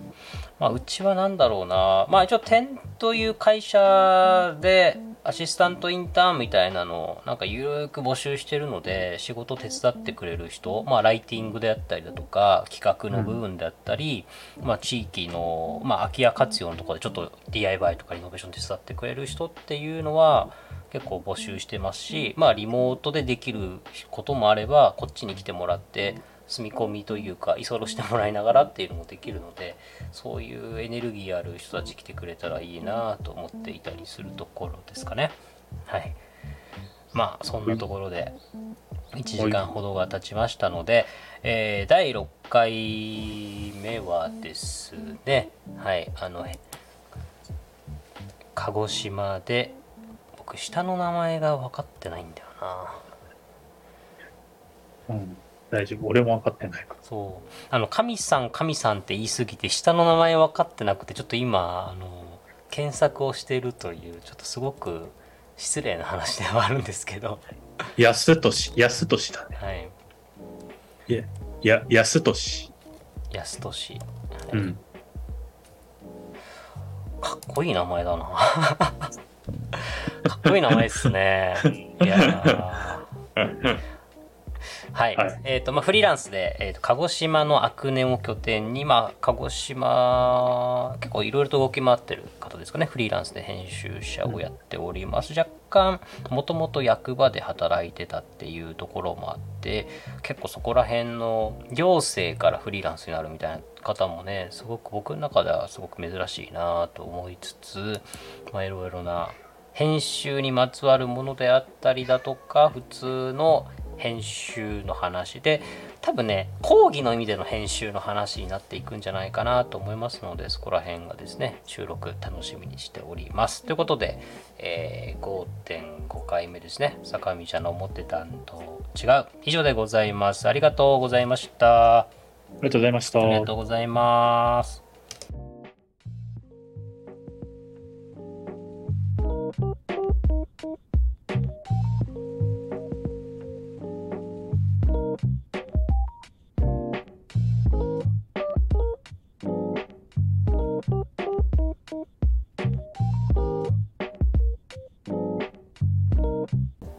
まあ、うちは何だろうな、まあ、一応、点という会社でアシスタントインターンみたいなのをなんかゆるく募集してるので仕事手伝ってくれる人、まあ、ライティングであったりだとか企画の部分であったり、まあ、地域の、まあ、空き家活用のところでちょっと DIY とかリノベーション手伝ってくれる人っていうのは結構募集してますしまあリモートでできることもあればこっちに来てもらって住み込みというか居候してもらいながらっていうのもできるのでそういうエネルギーある人たち来てくれたらいいなと思っていたりするところですかね。はい。まあそんなところで1時間ほどが経ちましたので、えー第6回目はですねはいあの鹿児島で僕下の名前が分かってないんだよな。うん。大丈夫。俺も分かってないから。そうあの神さん神さんって言い過ぎて下の名前分かってなくてちょっと今あの検索をしているというちょっとすごく失礼な話ではあるんですけど安俊、安俊だね。はいいや、や、安俊。安俊、はいうん。かっこいい名前だな かっこいい名前ですねいやー はい、はい。えっ、とまあフリーランスで、えー、と鹿児島のアクネを拠点にまあ鹿児島結構いろいろと動き回ってる方ですかね。フリーランスで編集者をやっております、若干もともと役場で働いてたっていうところもあって結構そこら辺の行政からフリーランスになるみたいな方もねすごく僕の中ではすごく珍しいなと思いつつまあいろいろな編集にまつわるものであったりだとか普通の編集の話で多分ね講義の意味での編集の話になっていくんじゃないかなと思いますのでそこら辺がですね収録楽しみにしております。ということで、えー5.5回目ですね。坂道ちゃんの思ってたんと違う。以上でございます。ありがとうございました。ありがとうございました。ありがとうございます